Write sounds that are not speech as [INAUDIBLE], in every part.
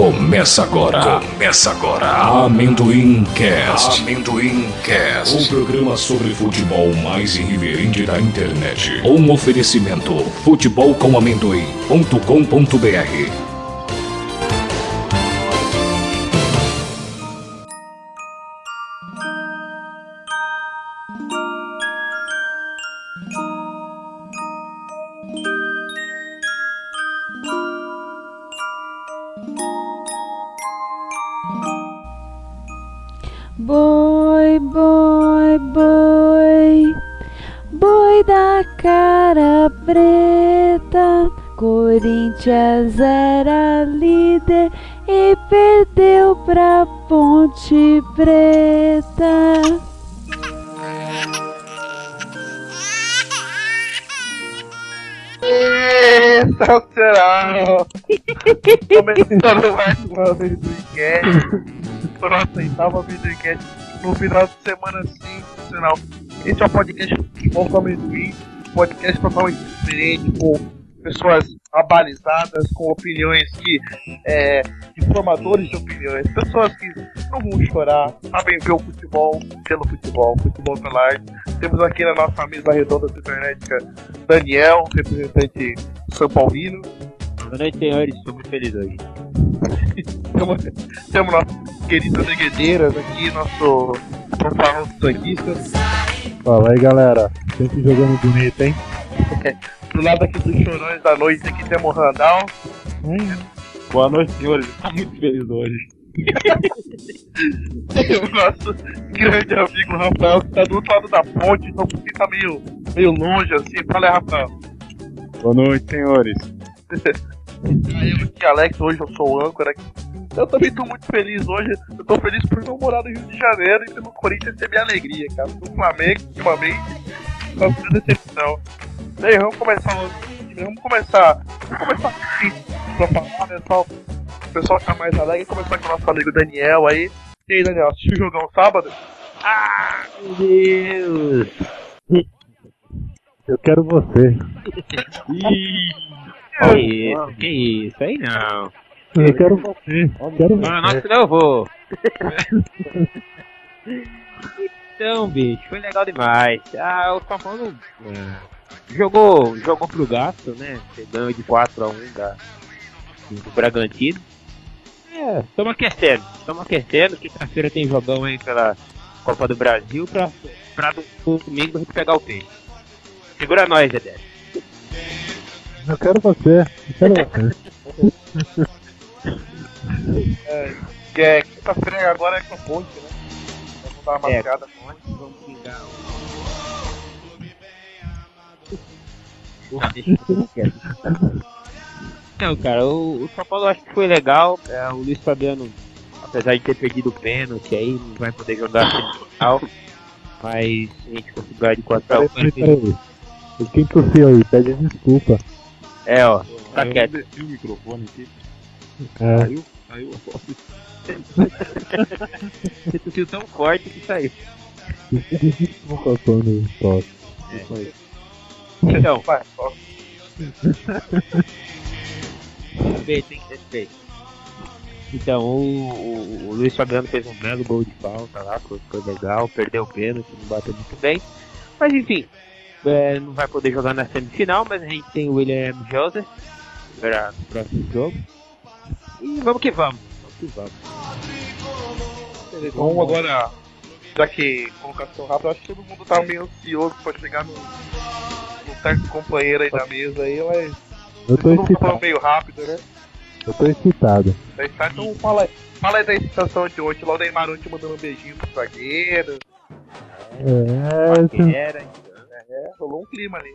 Começa agora. Começa agora. Amendoim Cast. Amendoim Cast. O programa sobre futebol mais irreverente da internet. Um oferecimento: futebolcomamendoim.com.br. Corinthians era líder e perdeu pra Ponte Preta. Sensacional! Começando mais uma vez do Enquete. Nossa oitava vez do Enquete. No final de semana sensacional. Esse é o podcast do Futebol com Amendoim. Podcast totalmente diferente, com pessoas abalizadas, com opiniões que. É, de formadores de opiniões. Pessoas que não vão chorar, sabem ver o futebol pelo futebol, futebol pela arte. Temos aqui na nossa mesa redonda cibernética Daniel, representante São Paulino. Boa noite, senhores. Estou muito feliz hoje. [LAUGHS] Temos, temos nosso querido Neguedeiras aqui, nosso profissional sanguista. Fala aí galera, sempre jogando bonito, hein? [LAUGHS] Do lado aqui dos chorões da noite, aqui temos o Randall. Boa noite, senhores. Estou muito feliz hoje. Tem [LAUGHS] o nosso grande amigo Rafael, que tá do outro lado da ponte, então por que tá meio, meio longe assim. Fala aí, Rafael. Boa noite, senhores. [LAUGHS] Aí eu aqui, Alex, hoje eu sou o âncora aqui. Eu também tô muito feliz hoje. Eu tô feliz por não morar no Rio de Janeiro e pelo Corinthians ter minha alegria, cara. Do Flamengo, ultimamente, tá sendo decepção. E aí, vamos começar logo. Vamos começar. Vamos começar aqui pra falar, né? Só o pessoal ficar mais alegre. Começar com o nosso amigo Daniel aí. E aí, Daniel, assistiu o jogão sábado? Ah, meu Deus! Eu quero você. [LAUGHS] Que isso, que isso, aí não. Eu quero você. Eu quero você. Ah, nossa, não vou. [LAUGHS] então, bicho, foi legal demais. Ah, o São Paulo é, jogou, jogou pro gasto, né? Você ganhou de 4 a 1 da, do Bragantino. É, estamos aquecendo, estamos aquecendo. Quinta-feira tem jogão aí pela Copa do Brasil pra, pra do domingo a gente pegar o peixe. Segura nós, Dedé. Eu quero você. Eu quero [LAUGHS] você. É, que é quinta-feira agora é com a ponte, né? Vamos dar uma É. com ponte. Vamos pingar o. Deixa eu ver. Não, cara, o, o São Paulo eu acho que foi legal. É, o Luiz Fabiano, apesar de ter perdido o pênalti aí, não vai poder jogar a semifinal. Mas a gente conseguiu ganhar de 4 a 1 Peraí, peraí, peraí. E Quem tossiu aí? Pede desculpa. É, ó, tá Eu quieto. desci o microfone aqui. É, Saiu? Saiu Você tossiu tão forte que saiu. desculpa quando tosse. Então, Vai, ó. respeito, tem que respeito. Então, o, o, o Luiz Fabiano fez um belo gol de falta lá, foi, foi legal, perdeu o pênalti, não bateu muito bem. Mas enfim, é, não vai poder jogar na semifinal, mas a gente tem o William Joseph para o próximo jogo. E vamos que vamos, vamos que vamos. Vamos agora, já que colocação rápida, eu acho que todo mundo tá meio ansioso pra chegar no, no certo companheiro aí da mesa aí, mas Eu tô todo mundo falando excitado. meio rápido, né? Eu tô excitado. Tá, então fala aí. Fala aí da excitação de ontem, lá o Neymar ontem mandando um beijinho pro zagueiro. É, Era, É, rolou um clima ali.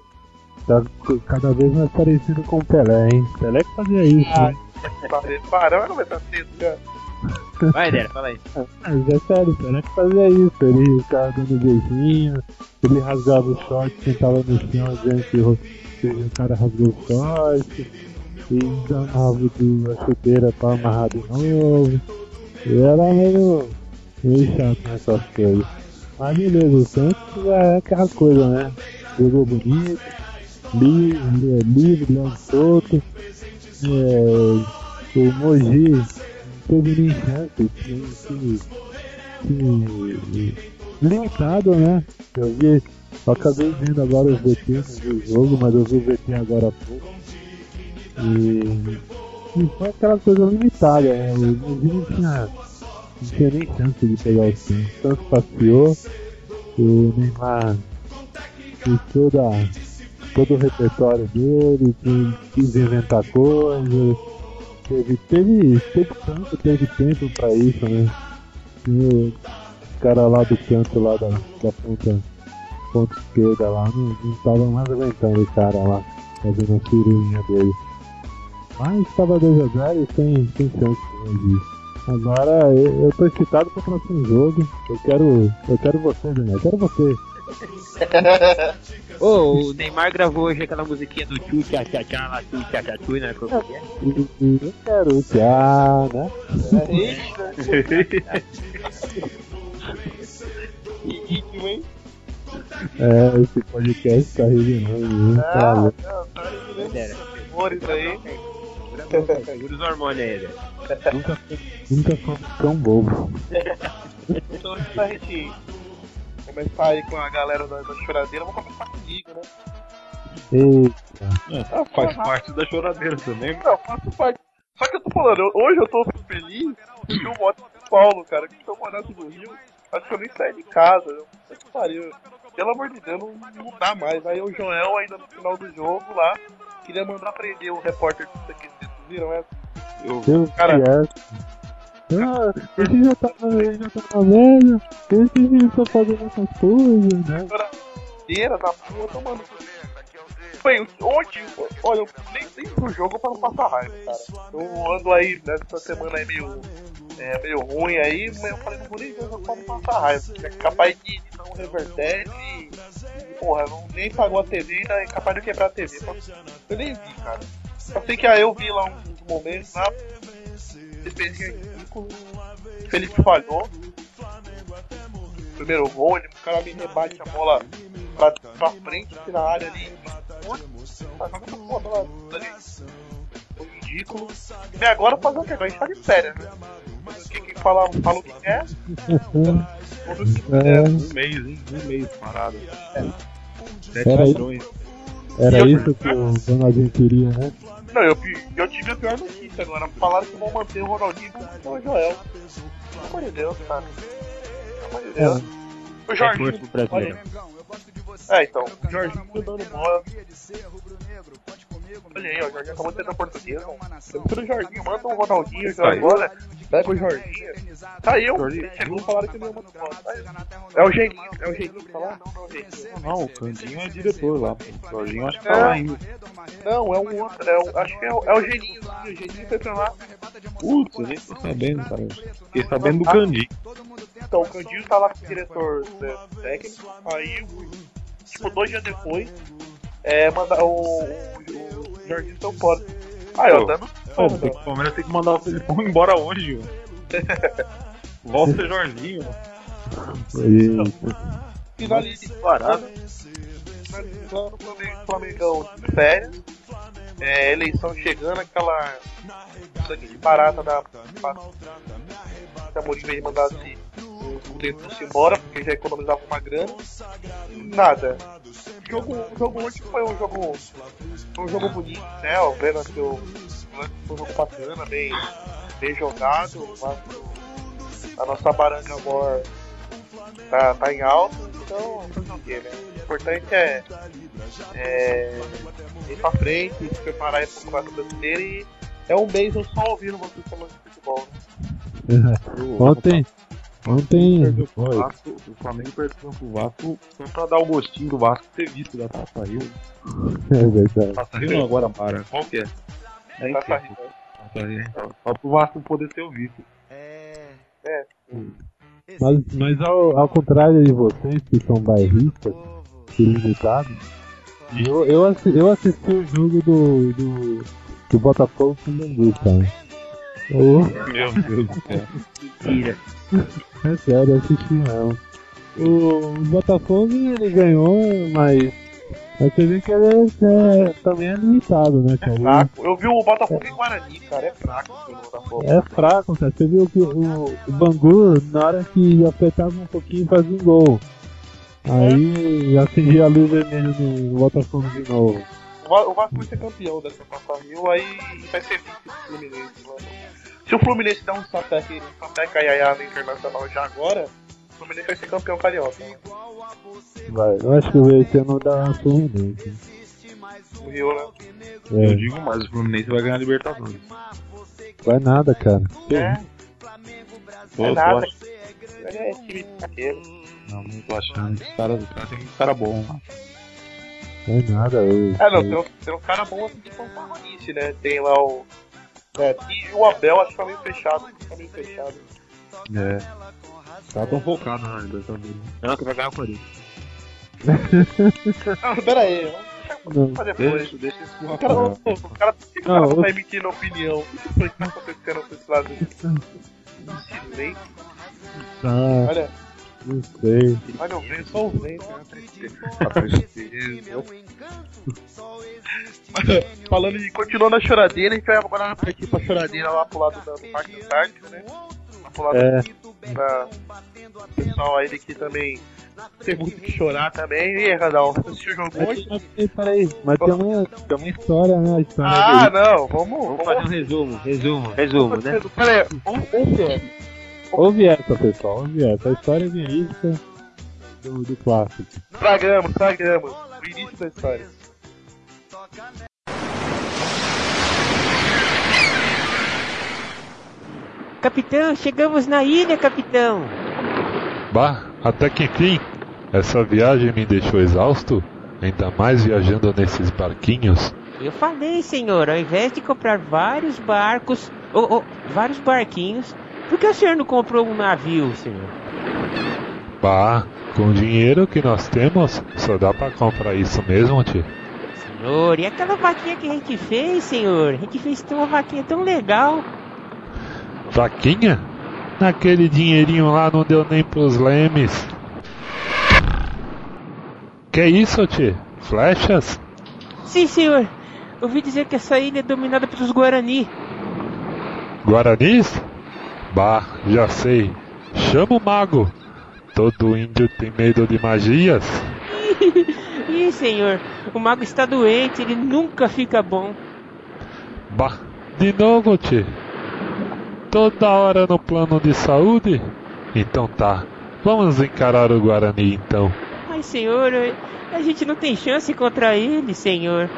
tá cada vez mais parecido com o Pelé, hein? Pelé que fazia isso, Ah, né? Vai começar cedo, cara. vai, Dera, fala aí. Mas é sério, o Pelé que fazia isso. Ele ficava dando beijinho, ele rasgava o short, sentava no chão, dizendo que o, cara rasgou o short, e danava do, a chuteira pra amarrar de novo. E era meio, meio chato nessas coisas. Mas beleza, o Santos é aquela coisa, né? Jogou bonito, livre, livre, Leão solto. É, o Mogi teve nem chance, time, time, time limitado, né? Eu vi, eu acabei vendo agora os VTs do jogo, mas eu vi o VT agora há pouco. E, e foi aquela coisa limitada, né? O Brasil não tinha, não tinha nem chance de pegar o time. O Santos passeou, o Neymar fez toda, todo o repertório dele, quis- inventar coisas. Teve, teve, teve teve tempo pra isso, né? E o cara lá do canto lá da, da ponta, ponta esquerda lá não, não tava mais aguentando o cara lá, fazendo a ciruinha dele. Mas estava 2x0 e sem, sem chance de Agora eu, eu tô excitado pro próximo jogo. Eu quero. Eu quero você, Daniel. Eu quero você. Ô, o Neymar gravou hoje aquela musiquinha do Tchu Tchá Tchá Tchá lá, Tchu Tchá Tchá Tchu, né? Como que é? Eu quero tchau, né? Que ritmo, hein? É, esse podcast tá revelando muito, Ah, não, tá aí? Humores aí. Segura os hormônios aí, né? Nunca, nunca fui tão bobo. Então, gente começar aí com a galera da, da choradeira, vamos começar comigo, né? Eita. Ah, faz parte da choradeira também. Não, faço parte. Só que eu tô falando, eu- hoje eu tô feliz porque eu moro em São Paulo, cara. Que se eu morasse no Rio, acho que eu nem saí de casa. Eu, puta que pariu. Pelo amor de Deus, não, não dá mais. Aí o Joel, ainda no final do jogo lá, queria mandar prender o repórter do CQC. Vocês viram essa? Eu, Cara. Ah, esse já tá, ele já tá na velha. Esse já tá fazendo essas coisas, né? Choradeira da puta, mano. Foi ontem, olha, eu nem, nem pro jogo pra não passar raiva, cara. Eu ando aí nessa semana aí meio, é, meio ruim aí, mas eu falei, não vou nem jogo pra não passar raiva. porque É capaz de não reverter e, porra, não, nem pagou a TV ainda é capaz de quebrar a TV. Eu nem vi, cara. Eu sei que aí eu vi lá uns momentos lá, ridículo, Felipe falhou. Primeiro gol, ele, o cara me rebate a bola pra, pra frente, aqui na área ali. Tá. Foi ridículo. E agora fazer o quê? Agora a gente tá de férias, né? Quem, quem fala, fala o que quer. Que É, um mês, hein? Um mês parado. Sete Era milhões. era isso que o Ronaldinho queria, né? Não, eu, eu tive a pior notícia agora. Falaram que vão manter o Ronaldinho manter o Joel. Pelo amor de Deus, cara. Pelo amor de Deus. O Jorginho. Brasileiro. É, então, o Jorginho tá dando bola. Olha aí, ó, o Jorginho acabou de ter da portuguesa. Pelo o Jorginho, manda o Ronaldinho já agora. Pega o Jorginho. Saiu. Chegou falaram que não ia mandar bola. Saiu. É o Geninho, é o Geninho que tá lá? Não, não é o o Candinho é diretor lá. O Jorginho acho que É. tá lá ainda. Não, é o outro, é o, acho que é o, é o Geninho. O Geninho foi pra lá. Putz, eu nem tô sabendo, cara. Fiquei sabendo do Candinho. Então, o Candinho tá lá com o diretor né, técnico. Aí, tipo, dois dias depois, é, manda, o, o, o Jorginho saiu fora. Aí, ó, dando. Pô, o Palmeiras tem que mandar o Felipão embora hoje, mano. [LAUGHS] Volta Jorginho, mano. Eita. Finalizando. Parado. Finalizando o Flamengo- Flamengão de férias. É, eleição chegando, aquela. sangue de barata da. Que a Mourinho veio mandar se o embora, porque já economizava uma grana. Nada. O jogo, o jogo ontem foi um jogo. Um jogo bonito, né? O Vendo que o foi um jogo bacana, bem, bem jogado. O Vasco- A nossa baranga mor tá, tá em alta, então fazer né? O importante é, é ir pra frente, se preparar aí pro Campeonato Brasileiro e é um mês eu só ouvindo vocês falando de futebol. Né? [LAUGHS] Ontem. Ontem. Vasco, o Flamengo perdeu pro Vasco só pra dar o gostinho do Vasco ter visto da Taça Rio. É verdade. Taça Rio não, agora para. Qual que é? É enfim, saindo. Taça Rio. Só pro Vasco poder ter visto. Mas, mas ao, ao contrário de vocês que são bairristas e limitados, eu, eu, assi- eu assisti o jogo do, do, do Botafogo com o Bangu, cara. Ô, Meu Deus do céu. Mentira. é sério, eu assisti não. O Botafogo ele ganhou, Mas você vê que ele é, é- também é limitado, né, É cara? fraco. Eu vi o Botafogo em Guarani, cara. É fraco o do Botafogo. É fraco, cara. Você viu que o, o Bangu, na hora que apertava um pouquinho, fazia um gol. Aí acendia a luz vermelha no Botafogo de novo. O Va- O Vasco vai ser campeão dessa Copa Rio, aí vai ser do Fluminense, mano. Se o Fluminense der um sapeca, um sapeca iaiá no Internacional já agora, Fluminense vai ser campeão carioca. né? Vai, eu acho que esse ano dá Fluminense. O Rio, né? Eu É, digo mais, o Fluminense vai ganhar a Libertadores. vai nada, cara. É, é tô nada. ach- Ele é time. Não, não tô achando. Os caras, os caras tem muito cara bom lá. Vai nada. Eu, É, não, tem um, tem um cara bom assim, tipo o Marronice, né? Tem lá o. É, e o Abel acho que tá meio fechado. Tá meio fechado. É. Caras tão focados na Libertadores. Não, que vai ganhar o Corinthians. [LAUGHS] Ah, pera aí, Não. vamos fazer. Deixa, deixa esse O cara, o, cara, o Não, cara tá emitindo opinião. O que foi que tá acontecendo com esse lado? Silêncio. Tá, Olha, não sei. olha o vento, só o vento. né? A [LAUGHS] tristeza. [LAUGHS] Falando de continuando a choradeira, a gente vai agora partir pra choradeira lá pro lado do Parque Antártico, né? Lá pro lado É. da o pessoal aí que também tem muito que chorar também. E aí, Radal, você assistiu o jogo hoje? Mas, peraí, mas tem uma, tem uma história, né? História Ah, dele. não, vamos. Vamos fazer um vamos resumo, resumo, resumo, né? [LAUGHS] Pera aí, vamos, vamos ver. Ouve essa, pessoal, ouve essa. A história verídica do, do clássico. Tragamos, tragamos. O início da história. Capitão, chegamos na ilha, capitão. Bah, até que enfim, essa viagem me deixou exausto, ainda mais viajando nesses barquinhos. Eu falei, senhor, ao invés de comprar vários barcos, ou, ou, vários barquinhos, por que o senhor não comprou um navio, senhor? Bah, com o dinheiro que nós temos, só dá pra comprar isso mesmo, tio. Senhor, e aquela vaquinha que a gente fez, senhor? A gente fez uma vaquinha tão legal. Vaquinha? Naquele dinheirinho lá não deu nem pros lemes. Que isso, tio? Flechas? Sim, senhor. Ouvi dizer que essa ilha é dominada pelos Guarani. Guaranis? Bah, já sei. Chama o mago. Todo índio tem medo de magias. [LAUGHS] Ih, senhor, o mago está doente, ele nunca fica bom. Bah, de novo, tio. Toda hora no plano de saúde? Então tá, vamos encarar o Guarani então. Ai, senhor, a gente não tem chance contra ele, senhor.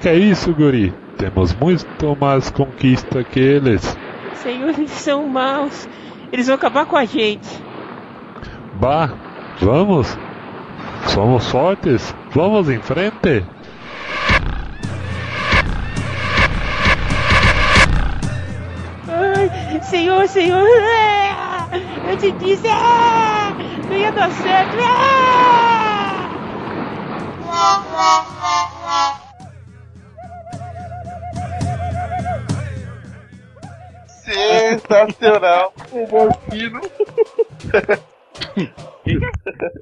Que é isso, guri? Temos muito mais conquista que eles. Senhor, eles são maus. Eles vão acabar com a gente. Bah, vamos? Somos fortes, vamos em frente. Senhor, senhor. Ah, Eu te disse. ah, Não ia dar certo. ah! Sensacional. [LAUGHS] Humor fino.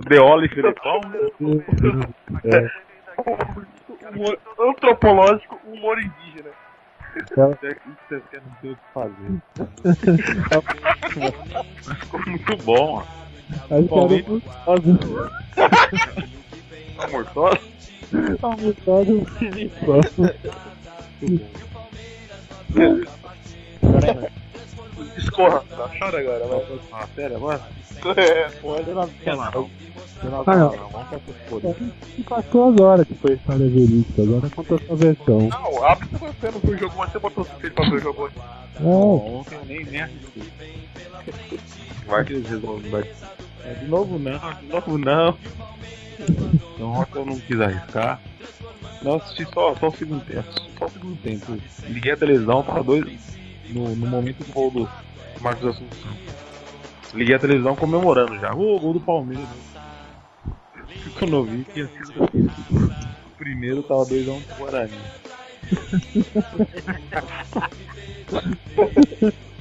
Deola e Felipão. É, Humor antropológico, humor indígena. Você não tem o que fazer. Ficou muito bom, ó. a Bom, história gostosa. Amortosa. Aumentado o Filipão. Escorra. Tá, chora agora, vai. Ah, sério, agora? É, Ah, não. Vamos pra essas coisas. E passou agora que foi a história verídica, agora conta a sua versão. Não, abre você você não jogo, mas você botou o filho pra ver o jogo hoje. Não, Ontem eu nem, nem assisti. Vai que eles resolvem. Vai. É, de novo não, de novo não. Então eu não quis arriscar. Não assisti só, só o segundo tempo. Só o segundo tempo. Liguei a televisão, tava dois. No, no momento do gol do Marcos Assunção. Liguei a televisão comemorando já. Ô, gol do Palmeiras. Quando eu vi que ia ser o primeiro tava 2x1 um pro Guarani.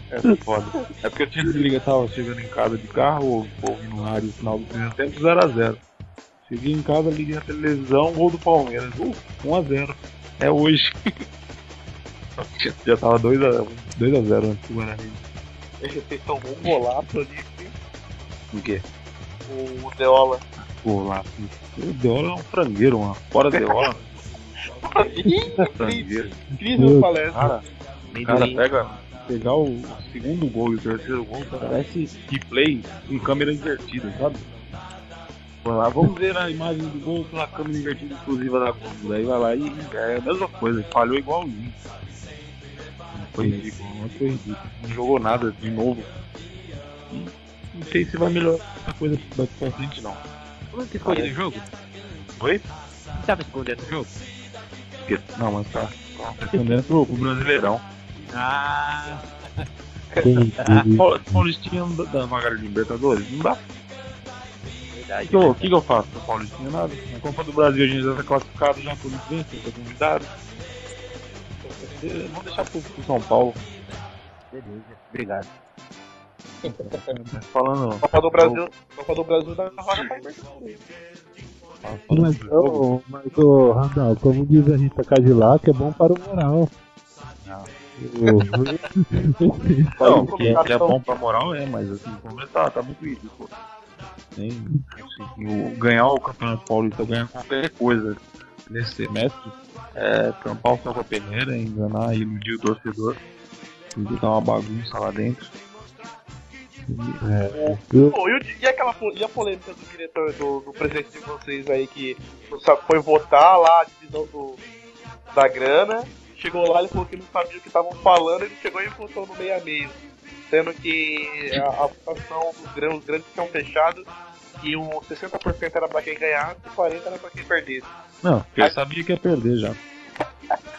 É foda. É porque eu tinha desligado, tava chegando em casa de carro, ou ouvindo no rádio no final do primeiro tempo 0x0. Cheguei em casa, liguei a televisão, gol do Palmeiras. Uh, 1x0. É hoje. [LAUGHS] Já tava 2x0 antes do Guarani. Vocês tomou um golaço ali, O quê? o Deola. Golaço. O Deola é um frangueiro, mano. Fora Deola. [LAUGHS] frangueiro. Incrível palestra. Cara, pega, pegar o segundo gol e o terceiro gol, parece replay em câmera invertida, sabe? Lá, vamos ver a imagem do gol pela câmera invertida exclusiva da Globo. Daí vai lá e é a mesma coisa, falhou igualzinho. Foi não foi ridículo. Não jogou nada de novo. E não sei se vai melhorar essa coisa daqui pra frente não. Como você escolheu o jogo? Oi? Você tava escondendo o jogo? Não, mas tá. tá Respondendo pro, pro Brasileirão. Ah, [LAUGHS] Paulistinha não dá- dá vaga de Libertadores? Não dá. Verdade. que, o que que eu faço pro Paulistinha? Nada. Na Copa do Brasil a gente já tá classificado já por bem, tá convidado. Vamos deixar pro, pro São Paulo. Beleza, obrigado. Falando. Copa do Brasil, Copa do Brasil dá vaga pra Libertadores. falando Mas, ô, mas ô, Randall, como diz a Rita Cadillac, é bom para o moral. Não. Não, que, que é bom pra moral é, mas assim, o Palmeiras tá, tá muito ridículo. Tem, assim, o, ganhar o Campeonato Paulista, ganhar qualquer coisa nesse semestre, é tampar o a peneira, enganar e iludir o torcedor, e botar uma bagunça lá dentro. é, Pô, e, e aquela e a polêmica do diretor, do, do presidente de vocês aí, que foi votar lá a divisão do, da grana, chegou lá, ele falou que não sabia o que estavam falando, ele chegou e votou no meio a meio. Sendo que a, a votação dos grandes, tinham fechado e o 60% era pra quem ganhasse e 40% era pra quem perdesse. Não, porque ele sabia que ia perder já.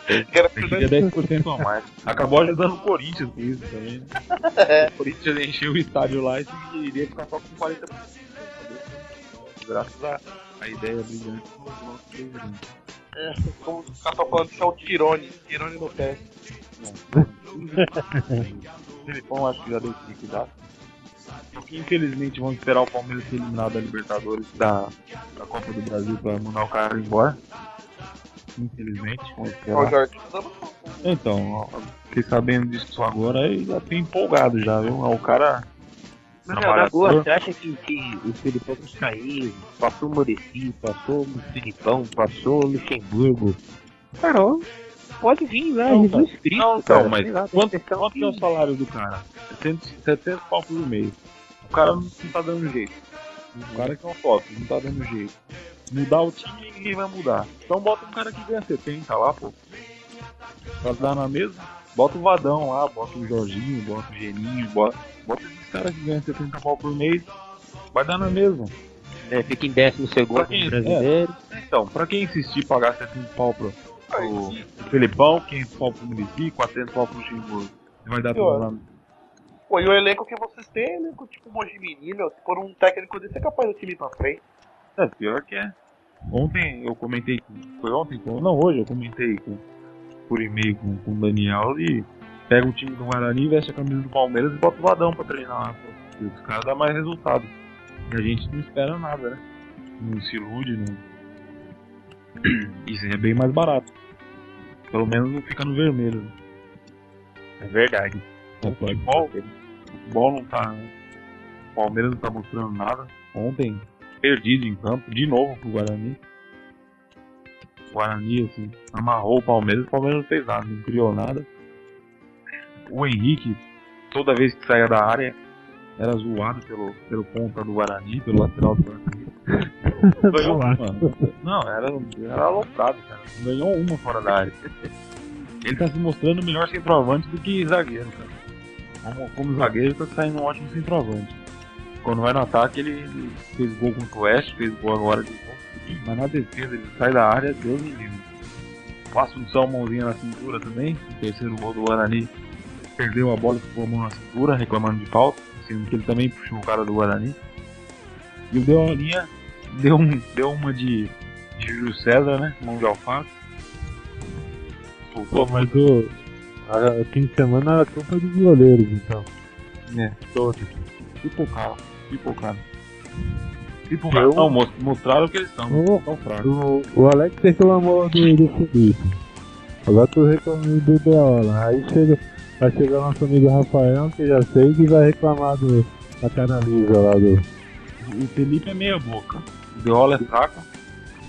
Que [LAUGHS] era queria [LAUGHS] 10% a mais. Acabou ajudando o Corinthians com isso também. né? O Corinthians encheu o estádio lá e iria ficar só com 40%. Graças à à ideia brilhante do nosso presidente. É, como os caras estão falando que é o Tirone, Tirone no pé. [LAUGHS] Felipão acho que já deu esse liquidado. Que infelizmente vão esperar o Palmeiras ser eliminado da Libertadores da, da Copa do Brasil pra mandar o cara embora. Infelizmente, vão esperar. Tá Então, fiquei sabendo disso agora e já tô empolgado já, viu? O cara. Mas boa, você acha que, que o Filipão vai sair? Passou o Murici, passou o Filipão, passou o Luxemburgo. Cara, pode vir lá, Não, Jesus Cristo. Não, cara, então, mas lá, quanto, quanto que é o salário do cara? 700, 700 pau por mês. O cara não tá dando jeito. O cara que é um foto, não tá dando jeito. Mudar o time, ninguém vai mudar. Então bota um cara que ganha 70 lá, pô. Pra dar na mesma. Bota o Vadão lá, bota o Jorginho, bota o Geninho, bota, bota esses caras que ganham 70 pau por mês. Vai dar na mesma. É, fica em décimo segundo Pra quem- brasileiro. Então, pra quem insistir em pagar 70 pau pro, pro, pro Felipão, 500 pau pro Muricy, 400 pau pro Luxemburgo, vai dar Pior. Pô, e o elenco que vocês têm é elenco tipo Mojimini, meu. Se for um técnico desse, é capaz do time ir pra frente. É, pior que é. Ontem eu comentei com. Foi ontem? Com, não, hoje eu comentei com, por e-mail com, com o Daniel e pega o time do Guarani, veste a camisa do Palmeiras e bota o Vadão pra treinar lá. pô. E os caras dão mais resultado. E a gente não espera nada, né? Não se ilude, não. Isso aí é bem mais barato. Pelo menos não fica no vermelho. né? É verdade. O futebol, o futebol não tá. O Palmeiras não tá mostrando nada. Ontem, perdido em campo, de novo pro Guarani. O Guarani, assim, amarrou o Palmeiras, o Palmeiras não fez nada, não criou nada. O Henrique, toda vez que saía da área, era zoado pelo, pelo ponta do Guarani, pelo lateral do Guarani. [LAUGHS] Ganhou uma. Não, era, era aloprado, cara. Ganhou uma fora da área. Ele tá se mostrando melhor centroavante do que zagueiro, cara. Como, como zagueiro, tá saindo um ótimo centroavante. Quando vai no ataque, ele, fez gol contra o Oeste, fez gol agora de novo. Mas na defesa, ele sai da área, Deus me livre. Passa um salmãozinho na cintura também. O terceiro gol do Guarani perdeu a bola ficou a mão na cintura, reclamando de falta. Sendo que ele também puxou o cara do Guarani. E o Deolinha deu, um, deu uma de, de Júlio César, né? Mão de alface. Pô, mas o. A, fim de semana era culpa dos goleiros, então. É, Todos. pipocado, pipocado. Tipo, não, mo- mostraram que eles são. Ô, São fracos. O, o Alex reclamou do, do Felipe. Agora tu reclamando do Deola. Aí chega, vai chegar nosso amigo Rafael, que já sei, que vai reclamar do, da cara lisa lá do, O Felipe é meia boca. O Deola é fraco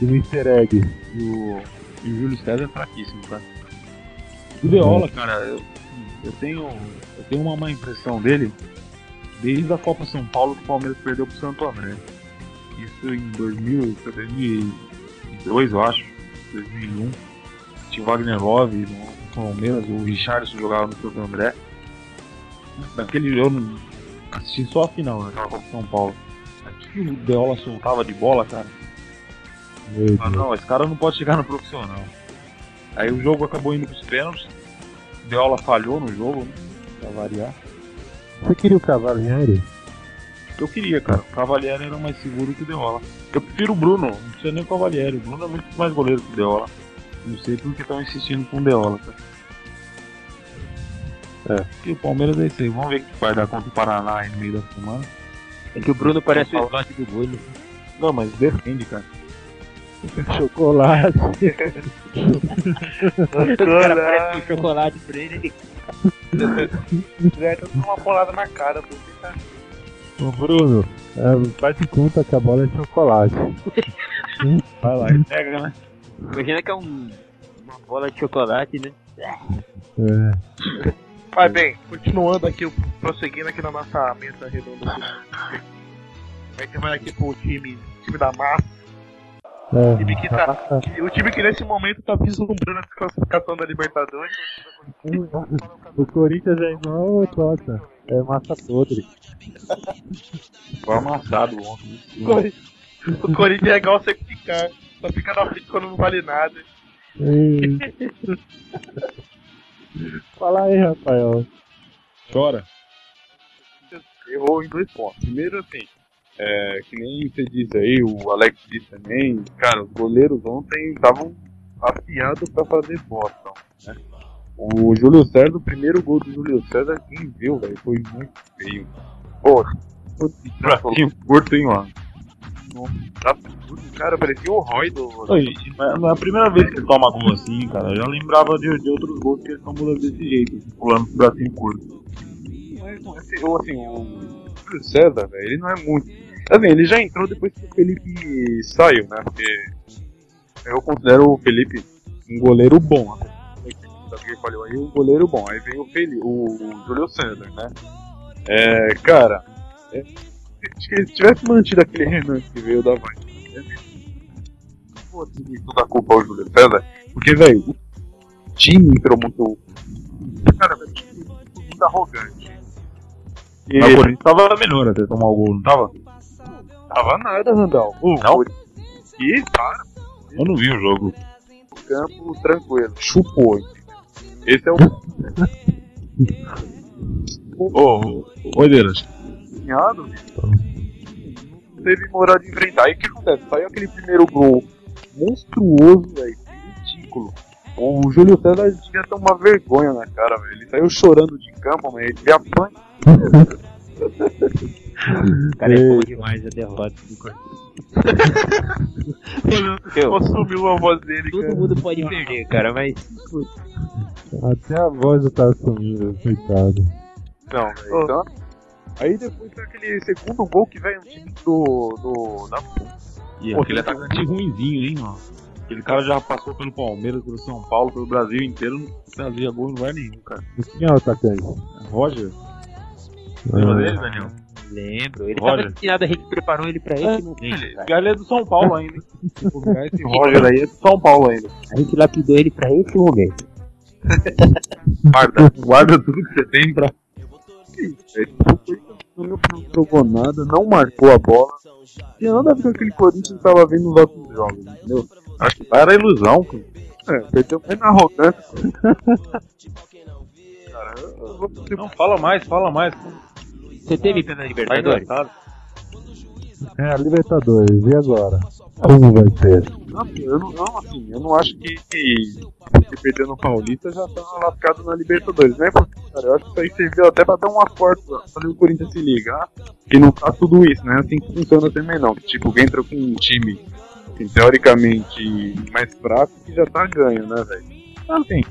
do Mr. Egg. e o, e o Júlio César é fraquíssimo, cara. O Deola, cara, eu, eu tenho. Eu tenho uma má impressão dele desde a Copa São Paulo que o Palmeiras perdeu pro Santo André. Isso em 2000, foi 2002, eu acho. 2001. Tinha o Wagner Love no Palmeiras, o Richardson jogava no Santo André. Naquele eu não assisti só a final, né? Copa São Paulo. Aqui o Deola soltava de bola, cara. Ah, não, esse cara não pode chegar no profissional. Aí o jogo acabou indo pros pênaltis. Deola falhou no jogo, né? Pra variar. Você queria o Cavalieri? Eu queria, cara. O Cavalieri era mais seguro que o Deola. Eu prefiro o Bruno, não precisa nem o Cavalieri. O Bruno é muito mais goleiro que o Deola. Não sei por que estão insistindo com o Deola, cara. É. E o Palmeiras é isso aí. Vamos ver o que vai dar contra o Paraná aí no meio da semana. É que o Bruno parece o do Bulho. Não, mas defende, cara. Chocolate. [LAUGHS] O cara parece um chocolate pra ele. ele Já tá dando uma bolada na cara, tá- Ô Bruno, é, faz de conta que a bola é chocolate. [LAUGHS] Vai lá e pega, né? Imagina que é um, uma bola de chocolate, né? É. Vai bem, continuando aqui, prosseguindo aqui na nossa mesa redonda. Aí você vai aqui pro time, time da massa. É. time que tá, o time que nesse momento tá vislumbrando a classificação da Libertadores. O Corinthians é igual o Tota. É massa podre. Foi amassado ontem. O Cori- O Corinthians é igual você ficar, só fica na frente quando não vale nada. Fala aí, Rafael. Chora. errou em dois pontos. Primeiro, assim, é, que nem você disse aí, o Alex disse também, cara, os goleiros ontem estavam afiados pra fazer Boston, né? O Júlio César, o primeiro gol do Júlio César, quem viu, velho, foi muito feio. Pô, Bracinho curto, hein, mano. tá cara, parecia o Roy do... Oi, é a primeira vez que ele toma gol assim, cara. Eu já lembrava de, de outros gols que ele tomou desse jeito, assim, pulando com o bracinho curto. Mas, assim, o- assim, o Júlio César, velho, ele não é muito. Assim, ele já entrou depois que o Felipe saiu, né? Porque eu considero o Felipe um goleiro bom. né? Sabe o falou aí? Um goleiro bom. Aí vem o, Felipe, o Júlio César, né? É, cara, é, se ele tivesse mantido aquele Renan que veio da Vai, foda-se toda a culpa ao Júlio César, porque, velho, o time entrou muito. Cara, velho, o time entrou muito arrogante. E Mas o Corinthians tava melhor até tomar o gol, não tava? Tava nada, Randall. O Não? E, para, Eu não vi o jogo. o campo tranquilo. Chupou? Esse é o [LAUGHS] Ô, Oideiras, cunhado. Não teve moral de enfrentar. Aí o que acontece? Saiu aquele primeiro gol monstruoso, velho. Ridículo. O Júlio César devia ter uma vergonha na cara, velho. Ele saiu chorando de campo, mas ele apanha. [LAUGHS] O [LAUGHS] cara é bom demais a derrota do Corinthians. [LAUGHS] Eu, Consumiu a voz dele, todo cara. mundo pode perder, cara, mas Até a voz do cara sumindo, coitado. Não. Então, aí depois tem aquele segundo gol que vem um time do. do da E Pô, aquele que atacante ruimzinho, hein, mano. Aquele cara já passou pelo Palmeiras, pelo São Paulo, pelo Brasil inteiro, não fazia gol em lugar nenhum, cara. Quem é o atacante? Roger, lembra Ah, dele, Daniel? Lembro. Ele Olha. tava destinado, a gente preparou ele pra esse momento, cara. Ele é do São Paulo ainda. esse [LAUGHS] Roger aí é do São Paulo ainda. A gente lapidou ele pra esse momento. [LAUGHS] Guarda, guarda tudo que você tem pra. Não jogou nada, não marcou a bola. Tinha nada a ver com aquele Corinthians que tava vendo nos outros jogos, entendeu? Acho que era ilusão, cara. É, perdeu mais na arrogância. Cara, eu, eu vou Não, fala mais, fala mais. Você teve pena Libertadores? É, a Libertadores, e agora? Como vai ser? Não, eu não, não, assim, eu não acho que, que perdeu no Paulista já tá lascado na Libertadores, né? Porque, cara, eu acho que isso aí serviu até pra dar uma força, fazer o Corinthians se ligar, que não tá tudo isso, né? Assim que funciona também não. Tipo, entra com um time, assim, teoricamente, mais fraco, que já tá ganho, né, velho? Assim,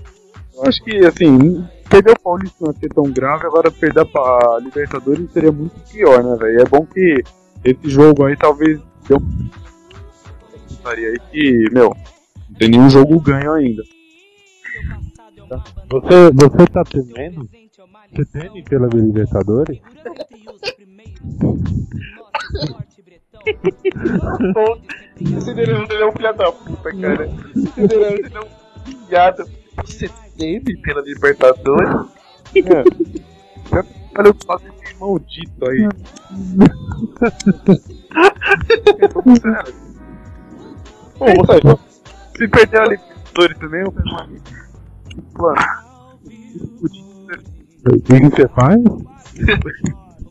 eu acho que, assim, perder o Paulista não ser tão grave, agora perder pra Libertadores seria muito pior, né, velho? É bom que esse jogo aí talvez deu estaria aí que, meu, não tem nenhum jogo ganho ainda. Você, você tá temendo? Você teme pela Libertadores? Esse Nerando é um filho da puta, cara. Esse Nerando é um viado. Você teme pela Libertadores? É. [LAUGHS] Olha o fato esse maldito aí. [LAUGHS] Sério. Pô, você, se perder a Libertadores também, eu pego uma Mano, O que que você faz?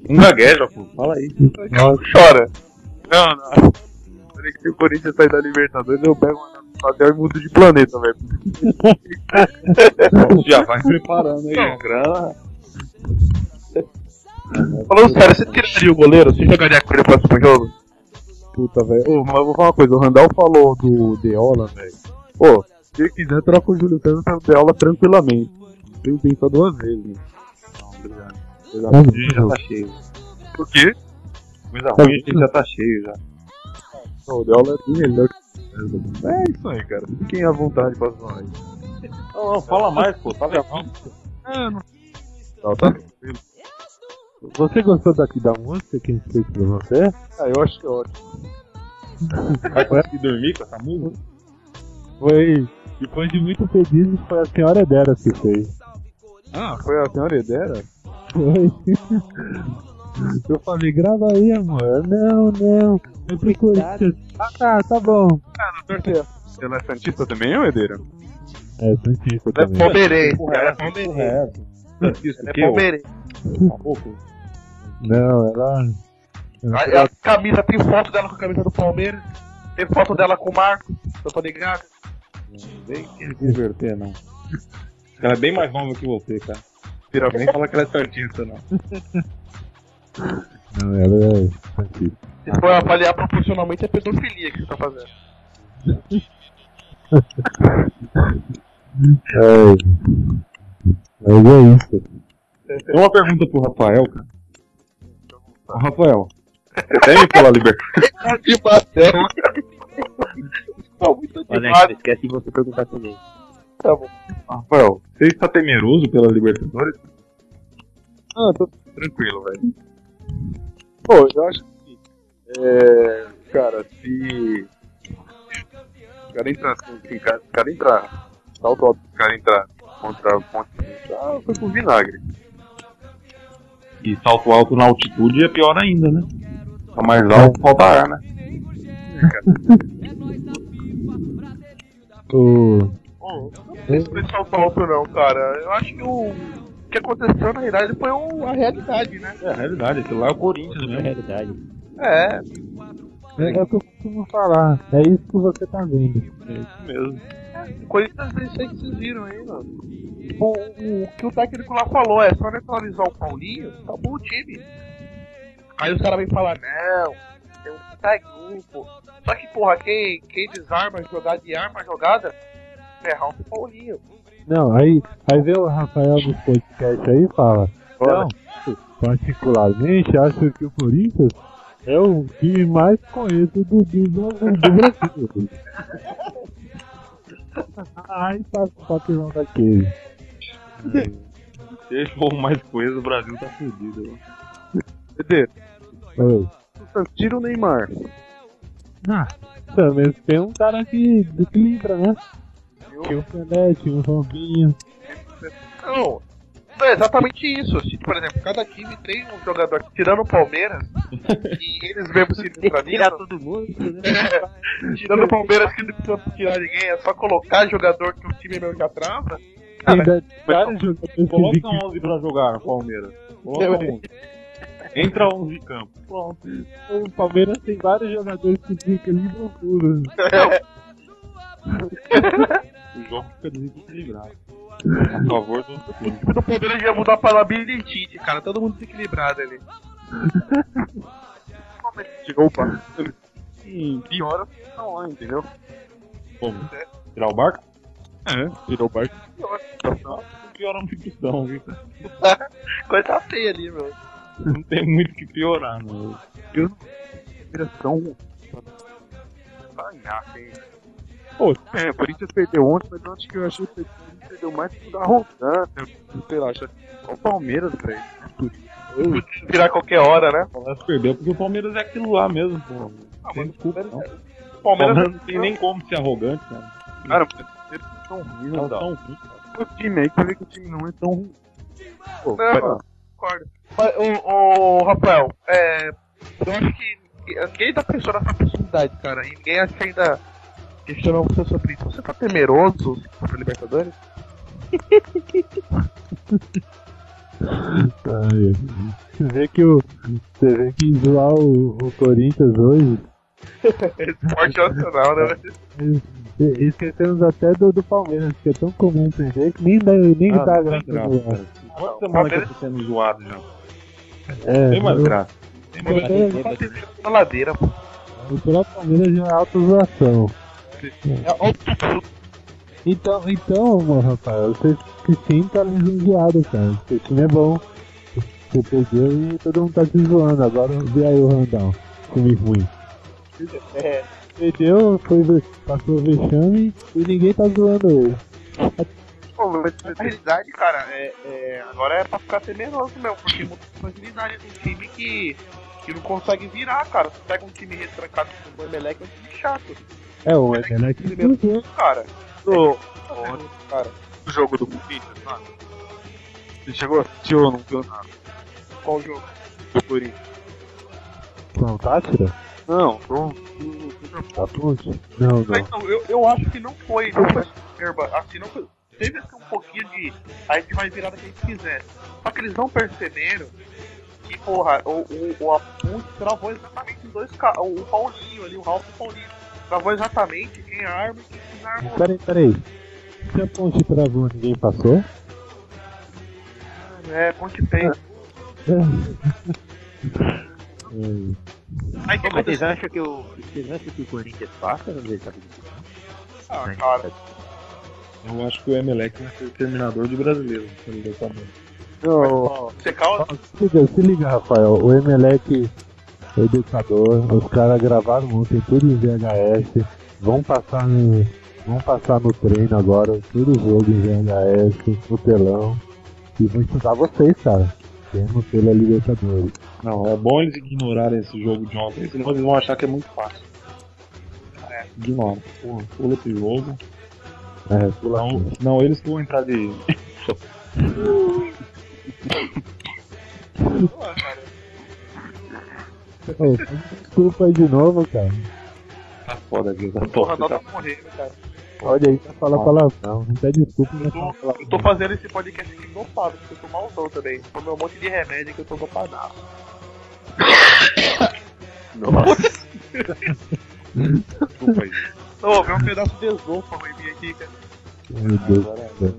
não gagueja, pô. Fala aí. Nossa. Chora. Não, não. Falei que se o Corinthians sair da Libertadores, eu pego uma Padel e mudo de planeta, velho. Já vai preparando aí, grana. Falando sério, você tiraria o goleiro? Você jogaria com ele no próximo jogo? Puta, velho. Ô, mas eu vou falar uma coisa, o Randall falou do Deola, velho. Pô, se ele quiser, troca o Júlio César pelo Deola tranquilamente. Tem que pensar duas vezes, né? Não, obrigado. Gente já tá cheio. Por quê? Coisa ruim, a gente já tá cheio já. Não, o Deola é bem melhor que É isso aí, cara. Fiquem à vontade pra zoar aí. Não, não, fala mais, pô. Tá legal. É, não. Tá, tá. Você gostou daqui da música que a gente fez pra você? Ah, eu acho que é ótimo. Vai conseguir dormir com essa música? Foi. Depois de muito pedido, foi a senhora Dera que fez. Ah, foi a senhora Edera? Foi. Eu falei, grava aí, amor. Não, não. Eu pro Corinthians. Ah, tá, tá bom. Ah, não. Ela é Santista também, ou Edeira? É, Santista Ela é também. palmeirense. Ela é é, palmeirense. Ela é que, ô? palmeirense. Não, ela. A, a camisa tem foto dela com a camisa do Palmeiras. Tem foto dela com o Marcos. Eu tô ligado. Vem se divertir, não. Ela é bem mais nova que você, cara. Não nem falar que ela é santista, não. [LAUGHS] Não, ela é Santista. Se for avaliar proporcionalmente, é pedofilia que você tá fazendo. [LAUGHS] É. Mas é isso. Tem uma pergunta pro Rafael, cara. Ô, Rafael, você teme pela liberdade? De Batel. Tá muito demais. esquece de você perguntar também. Tá bom. Rafael, você está temeroso pela Libertadores? Ah, tô tranquilo, velho. Pô, eu acho que. É. Cara, se. O cara entrar. Se o cara, entrar. Salto alto, o cara entrar contra o Ponte ah, foi pro vinagre. E salto alto na altitude é pior ainda, né? Tá mais alto, falta ar, né? [LAUGHS] O. Bom, não sei se o pessoal falou ou não, cara. Eu acho que o o que aconteceu na realidade foi o- a realidade, né? É a realidade, aquilo lá é o Corinthians É mesmo. realidade. É, É, é o que eu costumo falar. É isso que você tá vendo. É isso mesmo. Corinthians é isso aí que vocês viram aí, mano. Tipo, o, o que o técnico lá falou é só neutralizar o Paulinho, acabou o time. Aí os caras vêm falar, não, tem um grupo. Só que, porra, quem, quem desarma jogada e arma a jogada, ferrar o Paulinho. Não, aí, aí vê o Rafael do podcast aí e fala. Não, particularmente acho que o Corinthians é o time mais conhecido do, do, do Brasil. [LAUGHS] Ai, passa o papelão daquele. Deixa o mais coisa, o Brasil tá fudido. Pedro, Oi. tira o Neymar. Ah, também tem um cara que desequilibra, né? Tinha o Pelé, tinha o Robinho. Não, é exatamente isso. Se, por exemplo, cada time tem um jogador, tirando o Palmeiras, [LAUGHS] e eles mesmos se Tirar neutralizam. todo mundo, [LAUGHS] né? Tirando o Palmeiras que não precisa tirar ninguém, é só colocar jogador que o time mesmo já trava. Coloca desequilibram. um 11 pra jogar no Palmeiras. Coloca. Entra 11 de campo. Pronto. O Palmeiras tem vários jogadores que desequilibram tudo. [LAUGHS] O jogo fica desequilibrado. A favor do O time do Palmeiras ia mudar pra labirintite, cara. Todo mundo desequilibrado ali. Chegou o par. E piora situação lá, entendeu? Como? Tirar o barco? É, tirou o barco. Não piora muito não, viu? [LAUGHS] Coisa feia ali, meu. Não tem muito o que piorar, não. Direção. Ganhar, hein? Pô, é, o Corinthians perdeu ontem, mas eu acho que eu achei que o Corinthians perdeu mais por arrogância. Sei lá, acho que o Palmeiras, velho. Virar qualquer hora, né? O Palmeiras perdeu porque o Palmeiras é aquilo lá mesmo, pô. Ah, Sem mas desculpa, o não. Palmeiras- O O Palmeiras Palmeiras não tem nem como ser arrogante, cara. Cara, eles são ruins, Não não dá. tão ruim. O time aí, que o time não é tão ruim. Pô, Não, concordo. Mas, ô, ô, Rafael, é, eu acho que ninguém tá pensando nessa possibilidade, cara. E ninguém acha que ainda questionou você sobre isso. Você tá temeroso pra Libertadores? Ai, Você vê que o. Você vê que zoar o, o Corinthians hoje. Esporte nacional, né? e- Esquecemos até do, do Palmeiras, que é tão comum perder que nem, nem Ah, dá tem graça graça, no ar. cara. Quantas semanas que eu tô sendo zoado já? É, Tem mais o- graça. Tem mais graça. É, Só tem na ladeira, pô. O próprio Palmeiras já é autozoação. É óbvio Então, então, meu Rafael, você se sinta lisonjeado, cara. O time é bom. Você perdeu e todo mundo tá se zoando. Agora vê aí o Randall. Time ruim. É. Perdeu, foi, passou o vexame e ninguém tá zoando ele. Pô, mas na realidade, cara, é, é, agora é pra ficar temeroso mesmo, porque muda a fragilidade de um time que, que não consegue virar, cara. Você pega um time retrancado como o Emelec, é um time chato. É, o Emelec Primeiro perdeu. cara. Ô, Cara, o jogo do Corinthians, sabe? Você chegou a assistir ou não viu nada qual jogo? do Corinthians? Não, Tátira? Não, tô... Tá ponte? Não, não. não, eu, eu acho que não foi, não foi soberba. Assim, não foi, teve assim, um pouquinho de. A gente vai virar do que a gente quiser. Só que eles não perceberam que, porra, o, o, o Aput travou exatamente em dois caras. O, o Paulinho ali, o Ralf e o Paulinho. Travou exatamente quem arma e quem desarma. Peraí, peraí. Se a ponte travou, ninguém passou? É, Ponte tem. É. Aí que Mas vocês acham que o. Vocês acham que o Corinthians passa no Libertadores? Ah, cara. Eu acho que o Emelec vai ser o terminador de brasileiro. tá. Não, Você calma. se liga, se liga, Rafael. O Emelec educador. Os caras gravaram ontem tudo em VHS. Vão passar no. Vão passar no treino agora, tudo jogo em VHS, no telão. E vão estudar vocês, cara. Temos pela Libertadores. Não, é bom eles ignorarem esse jogo de ontem, senão eles vão achar que é muito fácil. É, ignora. Porra, pula esse jogo. É, pula Não, não, eles que vão entrar de. [LAUGHS] Ô, desculpa aí de novo, cara. Tá foda aqui, tá Porra, nós Tá... tá morrendo, cara. Olha aí pra falar palavrão. Não pede desculpa, Eu mas tô, fala eu palavrão. tô fazendo esse podcast aqui dopado, porque eu tô malzão também. Tomei um monte de remédio que eu tô dopadaço. Desculpa aí. Ô, vem um pedaço de esgoto pra minha aqui, cara. Meu Deus Agora do céu.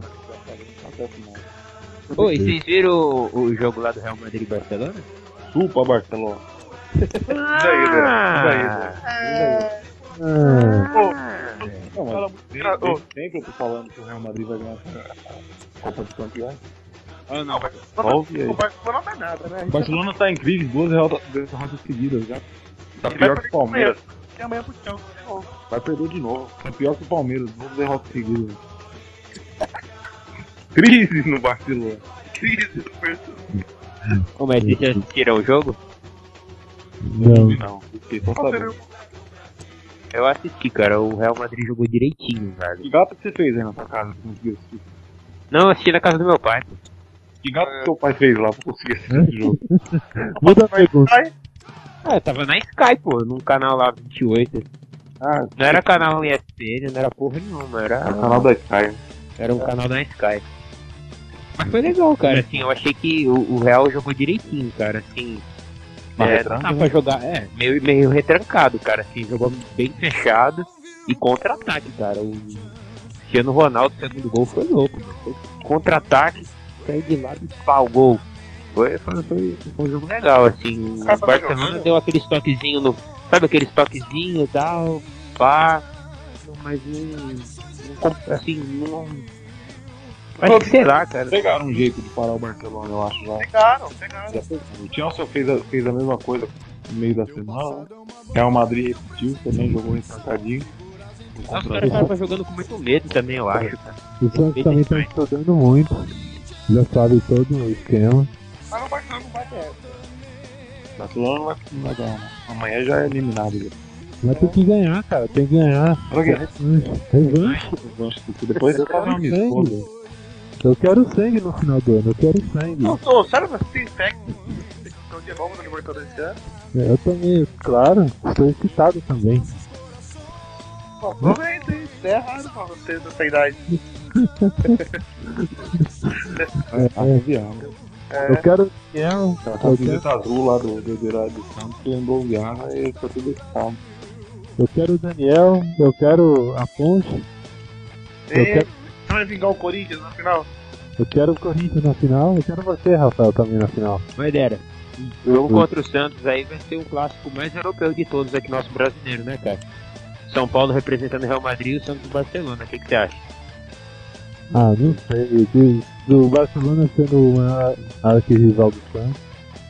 não acontece mais. Oi, vocês viram o, o jogo lá do Real Madrid e Barcelona? Chupa, Barcelona. Ah, Ah, Não, mas muito- desde sempre eu tô falando que o Real Madrid vai ganhar a Copa dos Campeões. Ah, não. O Barcelona não é nada, né? O Barcelona tá em crise, duas derrotas seguidas já. Tá E pior que o Palmeiras. Tem amanhã pro Chelsea de novo. Vai perder de novo. Tá pior que o Palmeiras, duas derrotas seguidas. [LAUGHS] Crise no Barcelona. Crise do Barcelona. como é que vocês assistiram o jogo? Não. Não, sabendo. Eu assisti, cara. O Real Madrid jogou direitinho, velho. Que gato que você fez aí na sua casa pra conseguir assistir? Não, eu assisti na casa do meu pai. Que gato que seu pai fez lá pra conseguir assistir esse jogo? [LAUGHS] Muda a pergunta. Ah, tava na Sky, pô, num canal lá 28. Ah, Não era canal ESPN, não era porra nenhuma, é o era, canal da Sky. era um canal da Sky. Mas foi legal, cara. Assim, eu achei que o, o Real jogou direitinho, cara. Assim, é, né? pra jogar, é, meio, meio retrancado, cara. Assim, jogou bem fechado e contra-ataque, cara. O Cristiano Ronaldo, segundo gol, foi louco. Foi Contra-ataque, saiu de lado e pau, gol. Foi, foi, foi, foi um jogo legal, assim. O Barcelona deu aquele toquezinho no. Sabe aquele toquezinho e tal, pá. Mas não assim, não. Mas sei lá, cara. Pegaram um jeito de parar o Barcelona, eu acho já. Pegaram, pegaram. O Chelsea fez a, fez a mesma coisa no meio da semana. Real Madrid repetiu, também jogou entrancadinho. Os caras estavam jogando com muito medo também, eu acho, cara. O Santos também tá estudando muito. Já sabe todo o esquema. Mas o Barcelona não vai ter essa. O Barcelona não vai, não vai ganhar. né? Amanhã já é eliminado. Já. Mas tem que ganhar, cara. Tem que ganhar. Pra quê? Revanche. Revanche, Depois você faz uma amistosa. Eu quero sangue no final do ano. Eu quero sangue. Não, tô, sério, mas tem técnico. Tem de novo no Libertadores esse ano. É, Eu também, claro. Estou excitado também. Aproveita, hein? Isso é errado pra você dessa idade. [LAUGHS] É, é, Viana. É, eu quero Daniel. A Eu quero, camiseta azul lá do, do Gerard do Santos lembrou o Viana e tá tudo excitado. eu quero o Daniel. Eu quero a Ponte. Eu quero, vai vingar o Corinthians no final? eu quero o Corinthians na final. Eu quero você, Rafael, também na final. Mas era. O jogo contra o Santos aí vai ser o clássico mais europeu de todos aqui, nosso brasileiro, né, cara? São Paulo representando o Real Madrid e o Santos Barcelona. O que, que você acha? Ah, não sei. Do Barcelona sendo o maior arquirrival do Santos.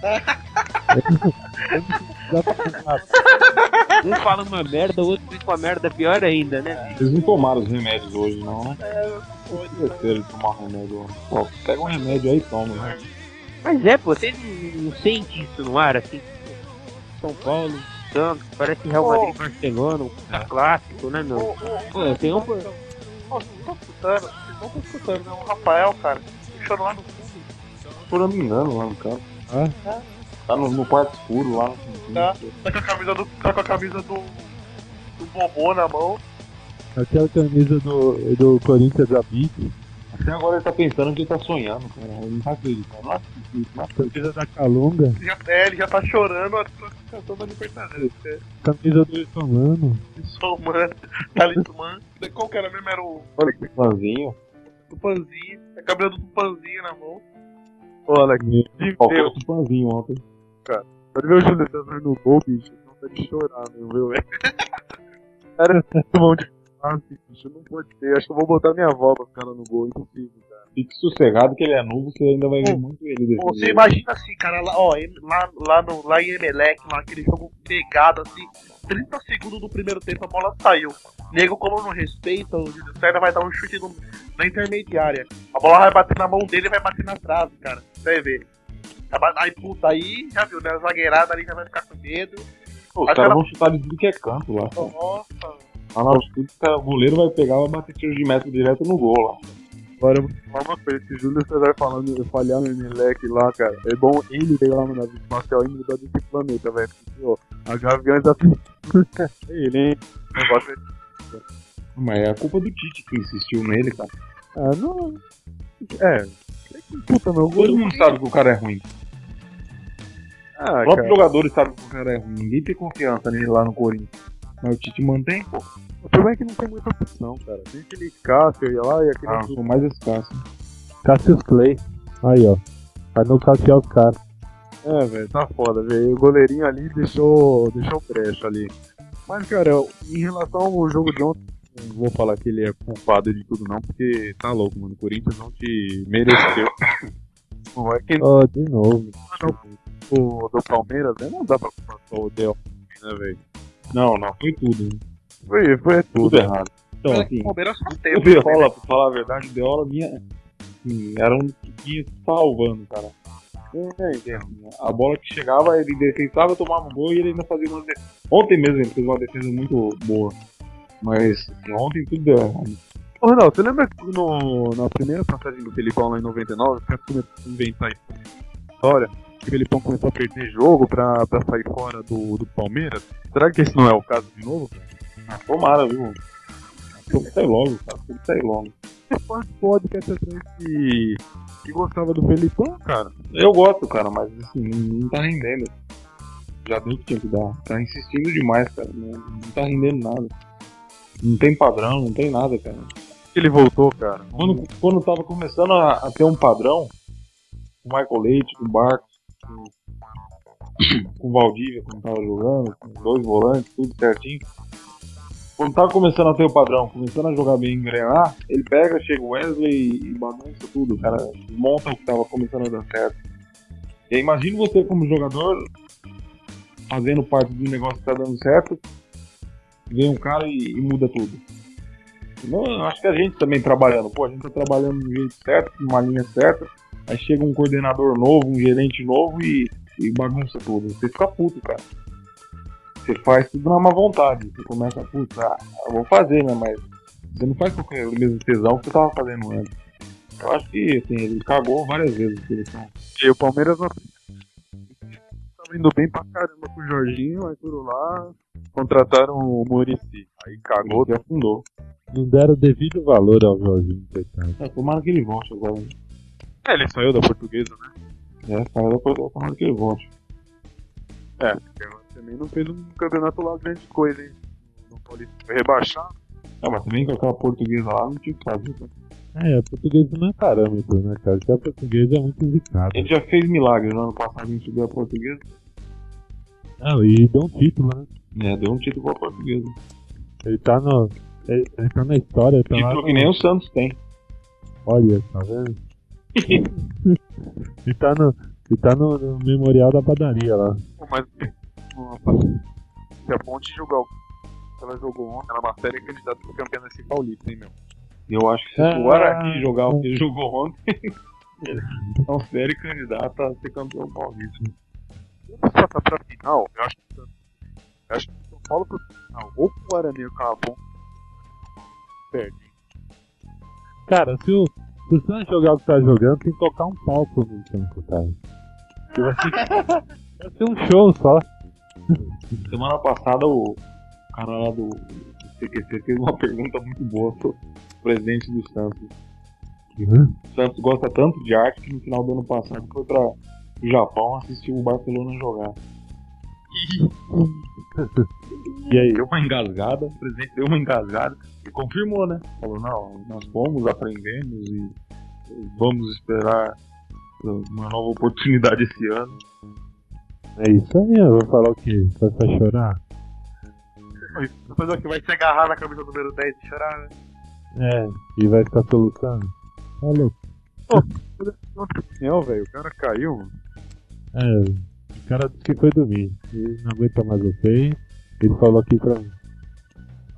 [LAUGHS] Um fala uma merda, o outro vem com a merda pior ainda, né? Eles não tomaram os remédios hoje, não, né? É, foi. de tomar remédio. Pô, pega um remédio aí e toma, né? Mas é, pô, você não, não sente isso no ar, assim? São Paulo, Santos, parece Real Madrid e Barcelona, um puta clássico, né, meu? ô, Pô, tem um. Pô, vocês estão escutando? Vocês não estão escutando, né? O Rafael, cara, chorou lá no fundo. Não me engano lá no carro. Ah? Tá no, no quarto escuro lá. no- Tá. Tá com a camisa do. Tá com a camisa do. do Bobô na mão. Aquela camisa do, do Corinthians da Beat. Até agora ele tá pensando que ele tá sonhando, cara. Ele não tá acreditando. Não acredito. Camisa da Calunga. Já, é, ele já tá chorando a classificação da Libertadores. É, Camisa do Itomano. Sou mano, talismã. Qual que era mesmo? Era o Olha que fãzinho. Tupanzinho. A camisa do Tupanzinho na mão. Olha, Faltou o ontem. Pode ver o Júlio César no gol, bicho. Não tá de chorar, meu, viu, velho? [LAUGHS] Cara, mão de passe, bicho. Não pode ser. Acho que eu vou botar minha avó pra ficar no gol. Impossível, cara. Fique sossegado que ele é novo, você ainda vai ver muito ele depois. Você imagina assim, cara, lá, ó, lá, lá, no, lá em Emelec, lá aquele jogo pegado assim, 30 segundos do primeiro tempo a bola saiu. Nego, como não respeita, o Júlio César vai dar um chute no- na intermediária. A bola vai bater na mão dele e vai bater na trave, cara. Você vai ver. Aí, puta, aí, já viu, né? A zagueirada ali já vai ficar com medo. Pô, os caras vão chutar de tudo que é canto lá. Nossa, Lá na altitude, o o goleiro vai pegar e vai bater tiro de metro direto no gol lá. Agora eu vou falar uma coisa. Se Júlio César falando, falhar no Emelec lá, cara, é bom ele pegar lá no nave espacial e mudar desse planeta, velho. Porque, ó, a Gaviões da [LAUGHS] É ele, hein? O negócio é Mas é a culpa do Tite que insistiu nele, cara. Ah, não. É. Puta, meu Todo mundo sabe que o cara é ruim. Ah, Os jogadores sabem que o cara é ruim. Ninguém tem confiança nele lá no Corinthians. Mas o Tite mantém, pô. O problema é que não tem muita opção, cara. Tem aquele Cássio ia lá e aquele. Ah, sou mais escasso. Cassius Clay. Aí, ó. Vai nocautear os caras. É, velho, tá foda, velho. O goleirinho ali deixou, deixou brecha ali. Mas, cara, em relação ao jogo de ontem, não vou falar que ele é culpado de tudo, não, porque tá louco, mano. O Corinthians não te mereceu. Pô, é que Ó, de novo. o do Palmeiras, né? Não dá pra culpar só o Del, né, velho? Não, não, foi tudo. né? Foi, foi tudo. Tudo errado. Então, o assim, Palmeiras não o tem. Deola, pra falar a verdade, o Deola vinha. Assim, era um que salvando, cara. É, é, A bola que chegava, ele defensava, tomava um gol e ele ainda fazia uma defesa. Ontem mesmo ele fez uma defesa muito boa. Mas ontem tudo deu errado. Ô, Ronaldo, você lembra que no, na primeira passagem do Felipão lá em 99, o cara começou a inventar história, que o Felipão começou a perder jogo pra, pra sair fora do, do Palmeiras? Será que esse não é o caso de novo? cara? Ah, tomara, viu? Tem que sair logo, cara. Tem que sair logo. fã de podcast atrás que, que gostava do Felipão, cara. Eu gosto, cara, mas assim, não, não tá rendendo. Já deu o que tinha que dar. Tá insistindo demais, cara. Não, não tá rendendo nada. Não tem padrão, não tem nada, cara. Ele voltou, cara. Quando, quando tava começando a, a ter um padrão, com o Michael Leite, com o Barcos, com, com o Valdívia, quando tava jogando, com dois volantes, tudo certinho. Quando tava começando a ter o padrão, começando a jogar bem engrenar, ele pega, chega o Wesley e bagunça tudo, cara. Monta o que tava começando a dar certo. E aí, imagina você como jogador fazendo parte de um negócio que tá dando certo, vem um cara e, e muda tudo. Não, acho que a gente também trabalhando, pô, a gente tá trabalhando do jeito certo, numa linha certa, aí chega um coordenador novo, um gerente novo e, e bagunça tudo. Você fica puto, cara. Você faz tudo na má vontade. Você começa a, puta, ah, eu vou fazer, né? Mas você não faz com o mesmo tesão que você tava fazendo antes. Eu acho que assim, ele cagou várias vezes. Seleção. E o Palmeiras tava indo bem pra caramba com o Jorginho, aí foram lá, contrataram o Murici. Aí cagou, Ele afundou. Não deram o devido valor ao Jorginho, coitado. É, tomara que ele volte agora. É, ele saiu da portuguesa, né? É, saiu depois tomara que ele volte. É, também não fez um campeonato lá grande coisa, hein? Não pode rebaixar. Ah, mas também com aquela portuguesa lá não tinha o que fazer. né? É, português não é parâmetro, né, cara? Se a português é muito zicado. Ele já fez milagres no ano passado, a gente subiu a portuguesa. Ah, e deu um título, né? É, deu um título pra portuguesa. Ele tá no. Ele, ele tá na história, tá lá. Título no- que nem o Santos tem. Olha, tá vendo? ele [LAUGHS] tá no. Ele tá no, no memorial da padaria lá. Mas se a Ponte jogar o que ela jogou ontem, ela é uma série candidata pra campeã desse Paulista, hein, meu? Eu acho que se Ah. o Guarani jogar o que ele jogou ontem, [LAUGHS] ele é um sério candidato a ser campeão paulista. Vamos passar pra final, eu acho que eu acho que o São Paulo pro final, ou pro Guarani ou com a Ponte, perde. Cara, se o, se o Santos jogar o que tá jogando, tem que tocar um palco no campo, cara. [LAUGHS] Vai ser, ser um show só. Semana passada o cara lá do CQC fez uma pergunta muito boa pro presidente do Santos. O Santos gosta tanto de arte que no final do ano passado foi para o Japão assistir o Barcelona jogar. E aí? Deu uma engasgada, o presidente deu uma engasgada e confirmou, né? Falou, não, nós fomos, aprendemos e vamos esperar uma nova oportunidade esse ano. É isso aí, eu vou falar o quê? Vai pra chorar? Depois o que vai se agarrar na camisa número 10 e chorar, né? É, e vai ficar soluçando. Olha, Não, velho, o cara caiu, mano. É, o cara disse que foi dormir. Ele não aguenta mais vocês. Ele falou aqui pra mim.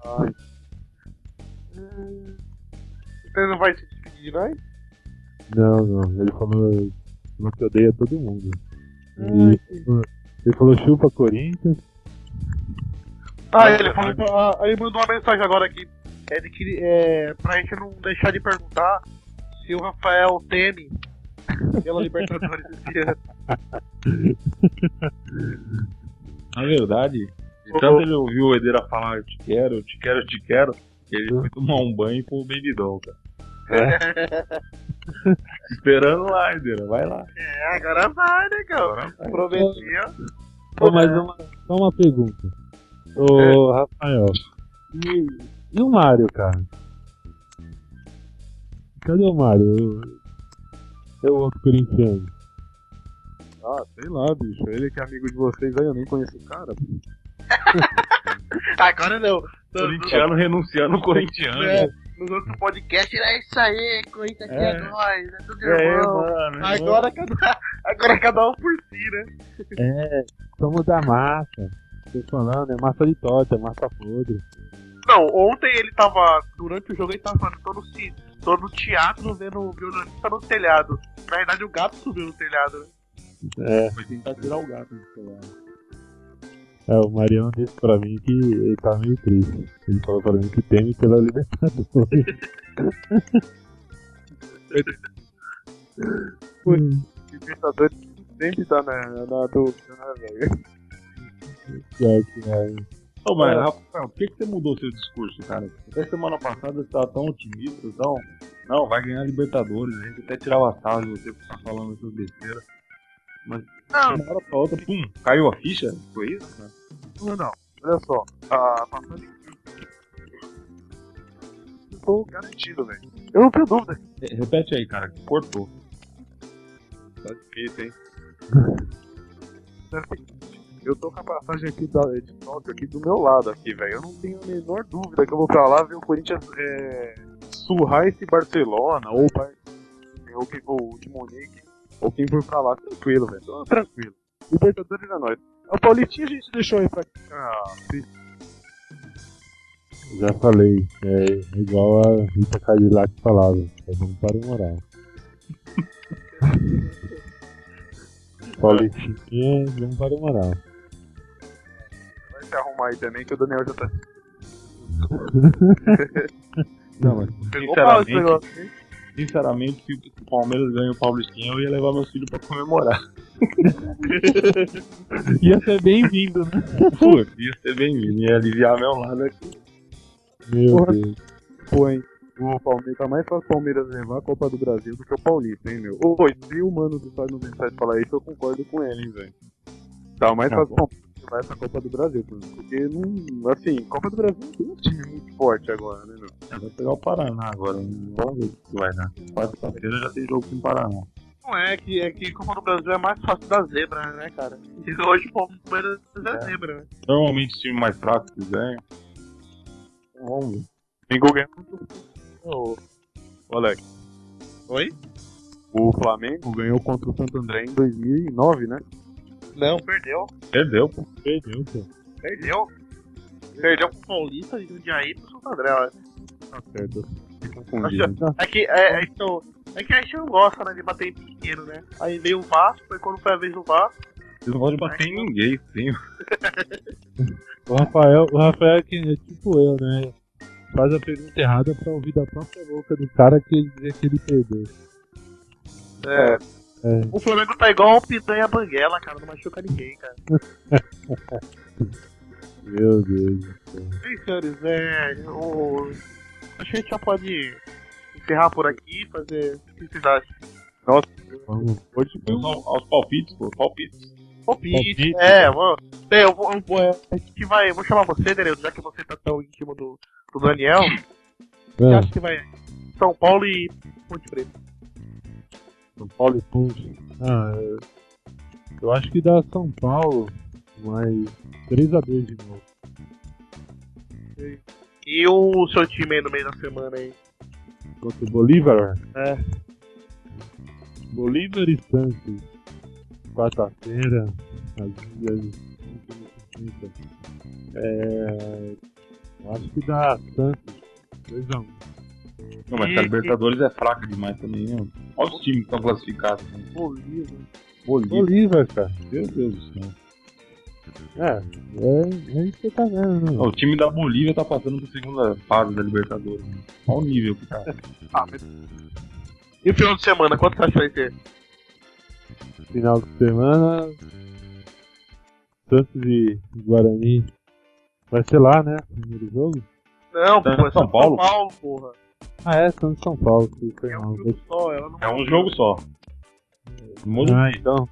Ai, Você não vai se despedir de nós? Não, não, ele falou, falou que odeia todo mundo. E ele falou chupa Corinthians. Ah, ele falou. ah, ele mandou uma mensagem agora aqui. É de que. É, pra gente não deixar de perguntar se o Rafael teme pela Libertadores esse [LAUGHS] ano. Na verdade, de tanto ele ouviu o Edeira falar eu te quero, eu te quero, eu te quero, que ele foi tomar um banho com o Baby Doll, cara. [LAUGHS] Esperando lá, Edeira, vai lá. É, agora vai, negão. Vai. Prometinho. Pô, mas uma, só uma pergunta. Ô, Rafael. E, e o Mário, cara? Cadê o Mário? É o outro corintiano. Ah, sei lá, bicho. Ele que é amigo de vocês aí, eu nem conheço o cara. [LAUGHS] Agora não. Corintiano renunciando o corintiano. É, nos outros podcasts é isso aí, Corinthians aqui é, É. nóis, é tudo É, irmão. mano. Agora cada, agora cada um por si, né? É, somos da massa. Tô falando, é massa de torta, é massa podre. Não, ontem ele tava. Durante o jogo ele tava falando, tô no, ci- tô no teatro vendo o violonista no telhado. Na verdade o gato subiu no telhado, né? É, Foi tentar tirar o gato do celular. é, o Mariano disse pra mim que ele tá meio triste. Ele falou pra mim que teme pela Libertadores. Libertadores sempre tá na, na dúvida, né, velho? É, que é. Ô, mas, Rafael, por que, que você mudou seu discurso, cara? Até semana passada você tava tão otimista, tão, Não, vai ganhar Libertadores. A gente até tirava sarro de você por estar falando essas besteiras. Mas Não, de uma hora pra outra, pum, caiu a ficha? Foi isso, cara? não, não. Olha só. A passagem. Estou garantido, velho. Eu não tenho dúvida. Re- Repete aí, cara, que cortou. Tá difícil, hein? Eu tô com a passagem aqui da, de Tóquio aqui do meu lado aqui, velho. Eu não tenho a menor dúvida que eu vou pra lá ver o Corinthians é, surrar esse Barcelona ou, ou, ou de Munique ou quem for pra lá. Tranquilo, velho. Tranquilo. Libertadores é nóis. O Paulistinha a gente deixou aí pra. Ah, Já falei, é igual a Rita Cadillac falava, é vamos para o moral. [LAUGHS] Paulistinha, vamos para o moral. Se arrumar aí também que o Daniel já tá. [LAUGHS] Não, mas Pegou sinceramente, sinceramente, se o Palmeiras ganha o Paulistinha, eu ia levar meus filhos pra comemorar. [LAUGHS] Ia ser bem-vindo, né? Pô, ia ser bem-vindo, ia aliviar meu lado aqui. Meu Porra. Deus. Pô, hein? O Palmeiras tá mais fácil o Palmeiras levar a Copa do Brasil do que o Paulista, hein, meu? Ô, se o mano do Estádio 97 falar isso, eu concordo com ele, hein, velho. Tá mais Tá fácil o. Palmeiras levar essa Copa do Brasil. Porque, não, assim, Copa do Brasil não tem um time muito forte agora, né, meu? Vai pegar o Paraná agora, vamos ver o que vai dar. Quarta-feira já tem jogo com o Paraná. Não é que, é que Copa do Brasil é mais fácil da zebra, né, cara? E hoje o Palmeiras é zebra, né? Normalmente os times mais fracos que ganham. Então, Vamos ver. Flamengo ganhou Ô, ô, Alex. Oi? O Flamengo ganhou contra o Santo André em 2009, né? Não, perdeu. Perdeu, pô. Perdeu, pô. Perdeu. Perdeu pro Paulista de Jundiaí pro Santo André, ó. Tá certo. É que, é, é, então, é que a gente não gosta, né, de bater em pequeno, né? Aí veio o Vasco, foi quando foi a vez do Vasco. Vocês não gostam de bater em ninguém, sim. O Rafael, o Rafael é que é tipo eu, né? Faz a pergunta errada pra ouvir da própria boca do cara que ele dizer que ele perdeu. É. É. O Flamengo tá igual o Pitanha Banguela, cara, não machuca ninguém, cara. [LAUGHS] Meu Deus. Bem, senhores, é. O... Acho que a gente já pode encerrar por aqui, fazer. O que vocês acham? Vamos. Hoje foi Vamos ao- aos palpites, pô. Palpites. Palpite. Palpite. É, vou, é, eu vou, eu vou, é, a gente vai, eu vou chamar você, Daniel, já que você tá tão íntimo do, do Daniel. Você É, acha que vai São Paulo e Ponte Preta? São Paulo e Ponte. Ah, eu, eu acho que dá São Paulo, mas 3x2 de novo. E o seu time aí no meio da semana aí? Contra o Bolívar? É. Bolívar e Santos. Quarta-feira, às 20h50. É. Eu acho que dá Santos. 2x1. Não, mas E- a Libertadores é fraca demais também, né? Olha os times que estão classificados. Né? Bolívar. Bolívia. Bolívar, cara. Meu Deus do céu. É, é, é isso que você tá vendo, né? O time da Bolívia tá passando pra segunda fase da Libertadores. Né? Olha o nível que tá. [LAUGHS] Ah, mas... E o final de semana, quanto você acha que vai ter? Final de semana. Santos e Guarani. Vai ser lá, né? Primeiro jogo? Não, pô, é São Paulo? São Paulo, porra. Ah, é, Santos e São Paulo. que Foi É mal. um jogo só, ela não É um jogo só. Muda Ah, então.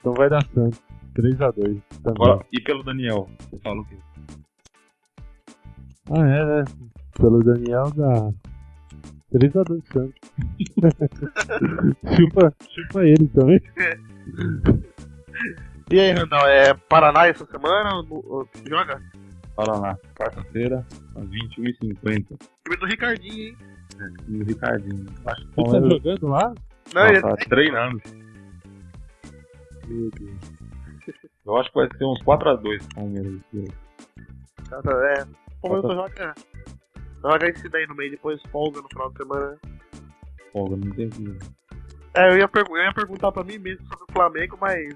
Então vai dar Santos. 3x2 também. Agora, e pelo Daniel? Você fala o quê? Ah, é, né? Pelo Daniel dá 3x2 Santos. [LAUGHS] chupa, chupa ele também. [LAUGHS] E aí, Randall, é Paraná essa semana? ou ou Joga? Paraná, quarta-feira, às 21h50. Time do Ricardinho, hein? E o Ricardinho. Acho que Você tá Palmeiras jogando lá? Não, Ah, ele tá treinando. Meu Deus. Eu acho que vai ser uns 4x2 Palmeiras. Cara, é. O Palmeiras joga. Joga esse daí no meio, depois folga no final de semana. né? Folga, não tem que. É, eu ia, eu ia perguntar pra mim mesmo sobre o Flamengo, mas.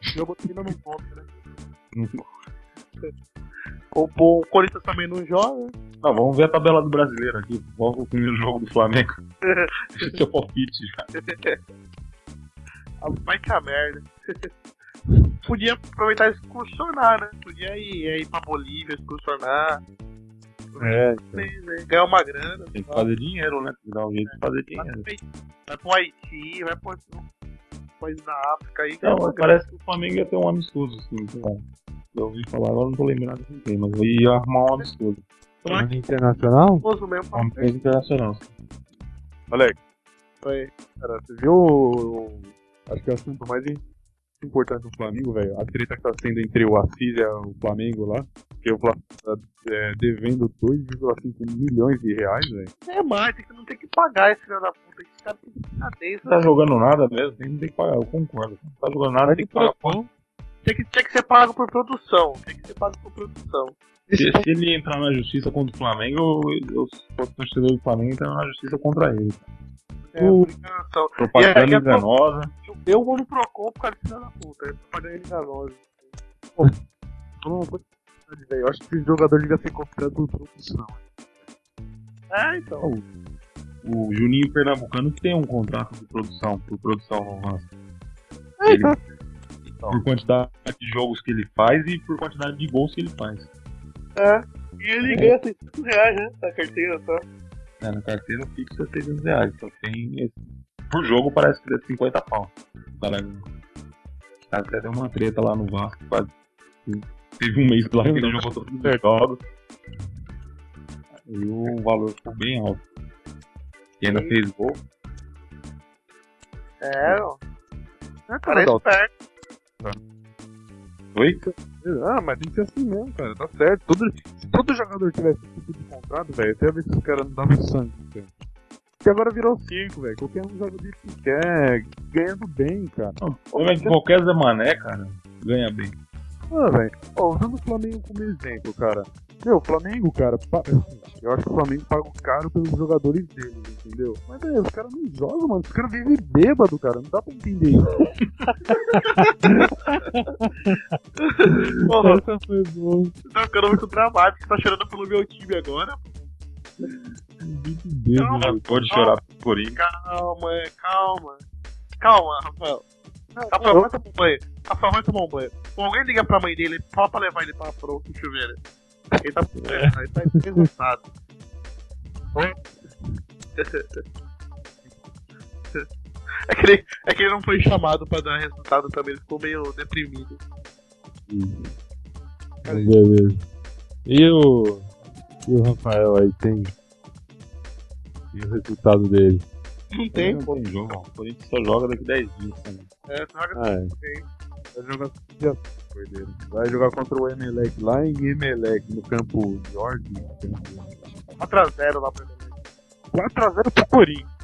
Jogo ainda não conta, né? [LAUGHS] O, o Corinthians também não joga. Não, vamos ver a tabela do brasileiro aqui. Vamos pro primeiro jogo do Flamengo. Esse é o palpite já. Ah, Vai que a merda. [LAUGHS] Podia aproveitar e excursionar, né? Podia ir, ir pra Bolívia, excursionar. É, Ganhar uma grana. Tem que fazer dinheiro, né? Tem que dar um jeito de fazer dinheiro. Vai pro Haiti, vai pro país da África aí. Não, grana. parece que o Flamengo ia ter um amistoso, assim, lá. Eu ouvi falar, agora não tô lembrado com quem, mas ia arrumar um amistoso. Ano internacional? Famoso mesmo. Um amistoso internacional. Alex, Foi. cara, você viu. o- Acho que é o assunto mais im- importante do Flamengo, velho. A treta que tá sendo entre o Assis e o Flamengo lá. Que o Flamengo tá é, devendo 2,5 milhões de reais, velho. É mais, tem que não tem que pagar esse filho da puta. Esse cara tem que ficar dentro. Não tá jogando nada mesmo, tem que pagar, eu concordo. Não tá jogando nada, tem que pagar. Tem que, tem que ser pago por produção. Tem que ser pago por produção. Se, se ele entrar na justiça contra o Flamengo, eu, eu se fosse torcedor do Flamengo, entrar na justiça contra ele. É, obrigação. E Propaganda aí, enganosa. Eu vou no Procon por causa desse filho da puta. É propaganda enganosa. Velho, Eu acho que esse jogador devia ser comprado por produção. É, então. O Juninho Pernambucano que tem um contrato de produção, por produção no. É, Ele- tá. Por quantidade de jogos que ele faz e por quantidade de gols que ele faz. É. E ele ganha 600 reais, né? Da carteira, tá? É, na carteira fixa é 600 reais. Só tem. Por jogo parece que é 50 pau. Até deu uma treta lá no Vasco. Quase. Teve um mês lá que ele jogou todos os jogos. E o valor ficou bem alto. E ainda fez gol. É, ó. É, Cara, é cara, esperto. Oi? Ah, mas tem que ser assim mesmo, cara. Tá certo. Todo, se todo jogador tivesse esse tipo de contrato, velho, até ver se os caras não davam sangue. Cara. Porque agora virou circo, velho. Qualquer um joga jeito que quer, ganhando bem, cara. É que qualquer Zé Mané, cara, ganha bem. Ah, velho. Ó, usando o Flamengo como exemplo, cara. Meu, o Flamengo, cara, eu acho que o Flamengo paga caro pelos jogadores deles, entendeu? Mas, velho, os caras não jogam, mano. Os caras vivem bêbado, cara. Não dá pra entender isso. Porra, Essa foi boa. você tá ficando muito dramático. Você tá chorando pelo meu time agora. Bêbado. Pode chorar por isso. Calma, é, calma. Calma, Rafael. Rafael, vai tomar um banho. Rafael, vai tomar um banho. Bom, alguém liga pra mãe dele, fala pra levar ele pra pro chuveiro. Ele tá, ele tá exaustado. É que, ele, é que ele não foi chamado pra dar resultado também, ele ficou meio deprimido. Beleza. E o. E o Rafael aí tem. E o resultado dele? Não tem, Não tem jogo. O Corinthians só joga daqui 10 dias. Né? É, joga Ah, é. Vai jogar dia perderam. Vai jogar contra o Emelec lá em Emelec, no campo Jorge. 4x0 lá pra ele. 4x0 pro Corinthians.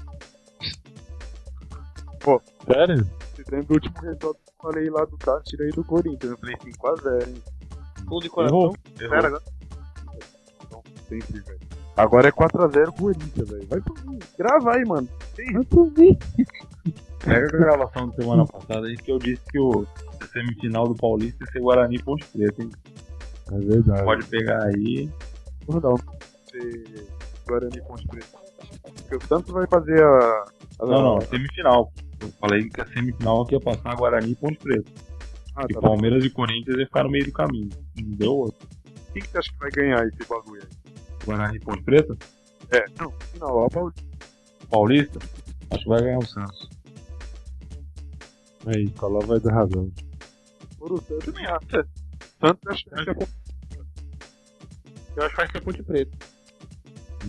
Sério? Você lembra do último resultado que eu falei lá do Tati, tirei do Corinthians. Eu falei 5x0, hein? Gol de coração. Errou. Zero agora. Então, sempre, velho. Agora é 4x0 Corinthians, velho. Vai mim. Grava aí, mano. Pega a gravação da semana passada aí que eu disse que o semifinal do Paulista ia ser Guarani e Ponte Preta, hein? É verdade. Pode pegar aí. Vamos dar um. Você... Guarani Ponte Preta. Porque o Santos vai fazer a. a Não, não, semifinal. Eu falei que a semifinal aqui ia passar Guarani e Ponte Preta. Ah, E tá. Palmeiras e Corinthians ia ficar no meio do caminho. Não deu outro. Quem que você acha que vai ganhar esse bagulho aí? Guarani e Ponte Preta? É, não, não, ó, Paulista. Paulista? Acho que vai ganhar o Santos. Aí, Coló vai dar razão. Por o Santos também acho. Santos acho que ser a Eu acho que vai ser Ponte Preta.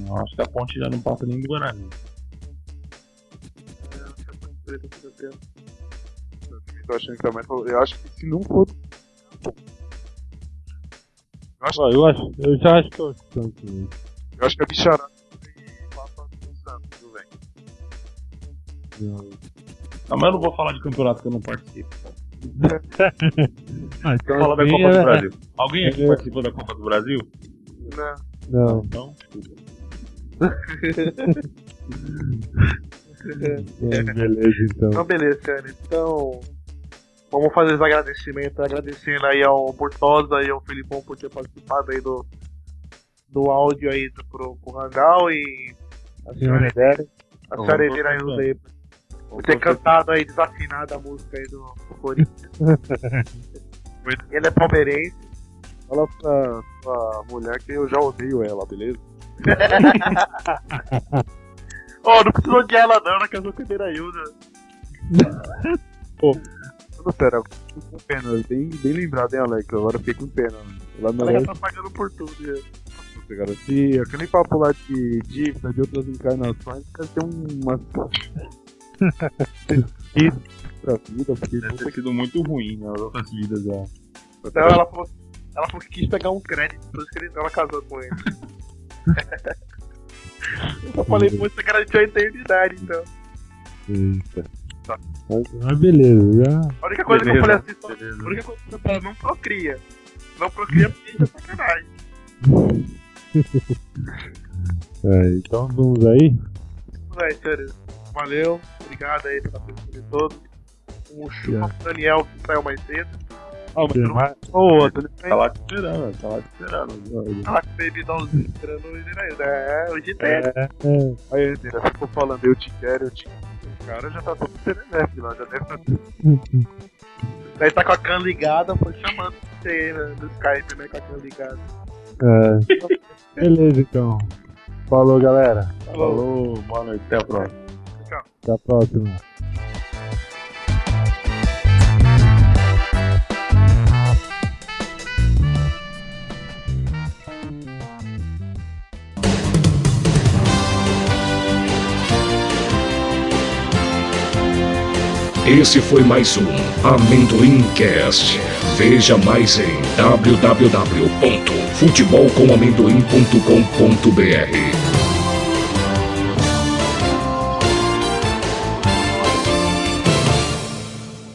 Eu acho que a Ponte já não passa nem do Guarani. Eu acho que é Ponte Preta, com certeza. Tô achando que também. Eu acho que se não for. Eu acho, Ó, eu, acho, eu já acho que é o Santos eu acho que a bicharada vai passar do Santos, velho? Não. Não, mas eu não vou falar de campeonato que eu não participo. [LAUGHS] Ah, então Fala da Copa do é- Brasil. Alguém aqui é- participou da Copa do Brasil? Não. Não. Então, [LAUGHS] É, beleza, então. Então, beleza, cara. Então, vamos fazer os agradecimentos. Agradecendo aí ao Bortosa e ao Felipão por ter participado aí do, do áudio aí do, pro, pro Hangal e a senhora Edera. A senhora Edera aí por ter cantado aí desafinado a música aí do, do Corinthians. [LAUGHS] Ele é palmeirense. fala pra sua mulher que eu já odeio ela, beleza? [LAUGHS] Ó, não precisa odiar ela não, ela casou com a Derailda. Não, sério, eu fico [LAUGHS] com pena. Bem, bem lembrado, hein, Alex? Agora eu fiquei com pena. Ela Ela já merece, tá pagando por tudo, já. Cara. Se aquele papo lá de dívida de outras encarnações, deve ter umas. Isso pra vida, porque Deve ter sido muito ruim nas outras vidas já. Então ela falou, ela falou que quis pegar um crédito, por isso que ele- ela casou com ele. [LAUGHS] Eu falei, pô, você garantiu a eternidade, então. Eita. Mas, mas beleza, já. A única coisa que eu falei Beleza, assim, só, beleza. a única coisa que eu falei, não procria. Não procria porque isso é sacanagem. [LAUGHS] É, então vamos aí. Véi, sério. Valeu, obrigado aí pela presença de todos. Um chupa pro Daniel que saiu mais cedo. Ah, mas não- mais- Ô, Antônio, Tá lá te esperando, tá lá te esperando. Ela que baby dollzinho esperando hoje, né? É, hoje tem. É, é, Aí, Antônio, ficou falando, eu te quero, eu te quero. O cara já tá todo serelepe lá, já deve estar. [LAUGHS] Daí tá com a can ligada, foi chamando você né, do Skype, né? Com a can ligada. é. Beleza, então. Falou, galera. Falou, boa noite, até a próxima. Até a próxima. Esse foi mais um Amendoim Cast. Veja mais em www.futebolcomamendoim.com.br.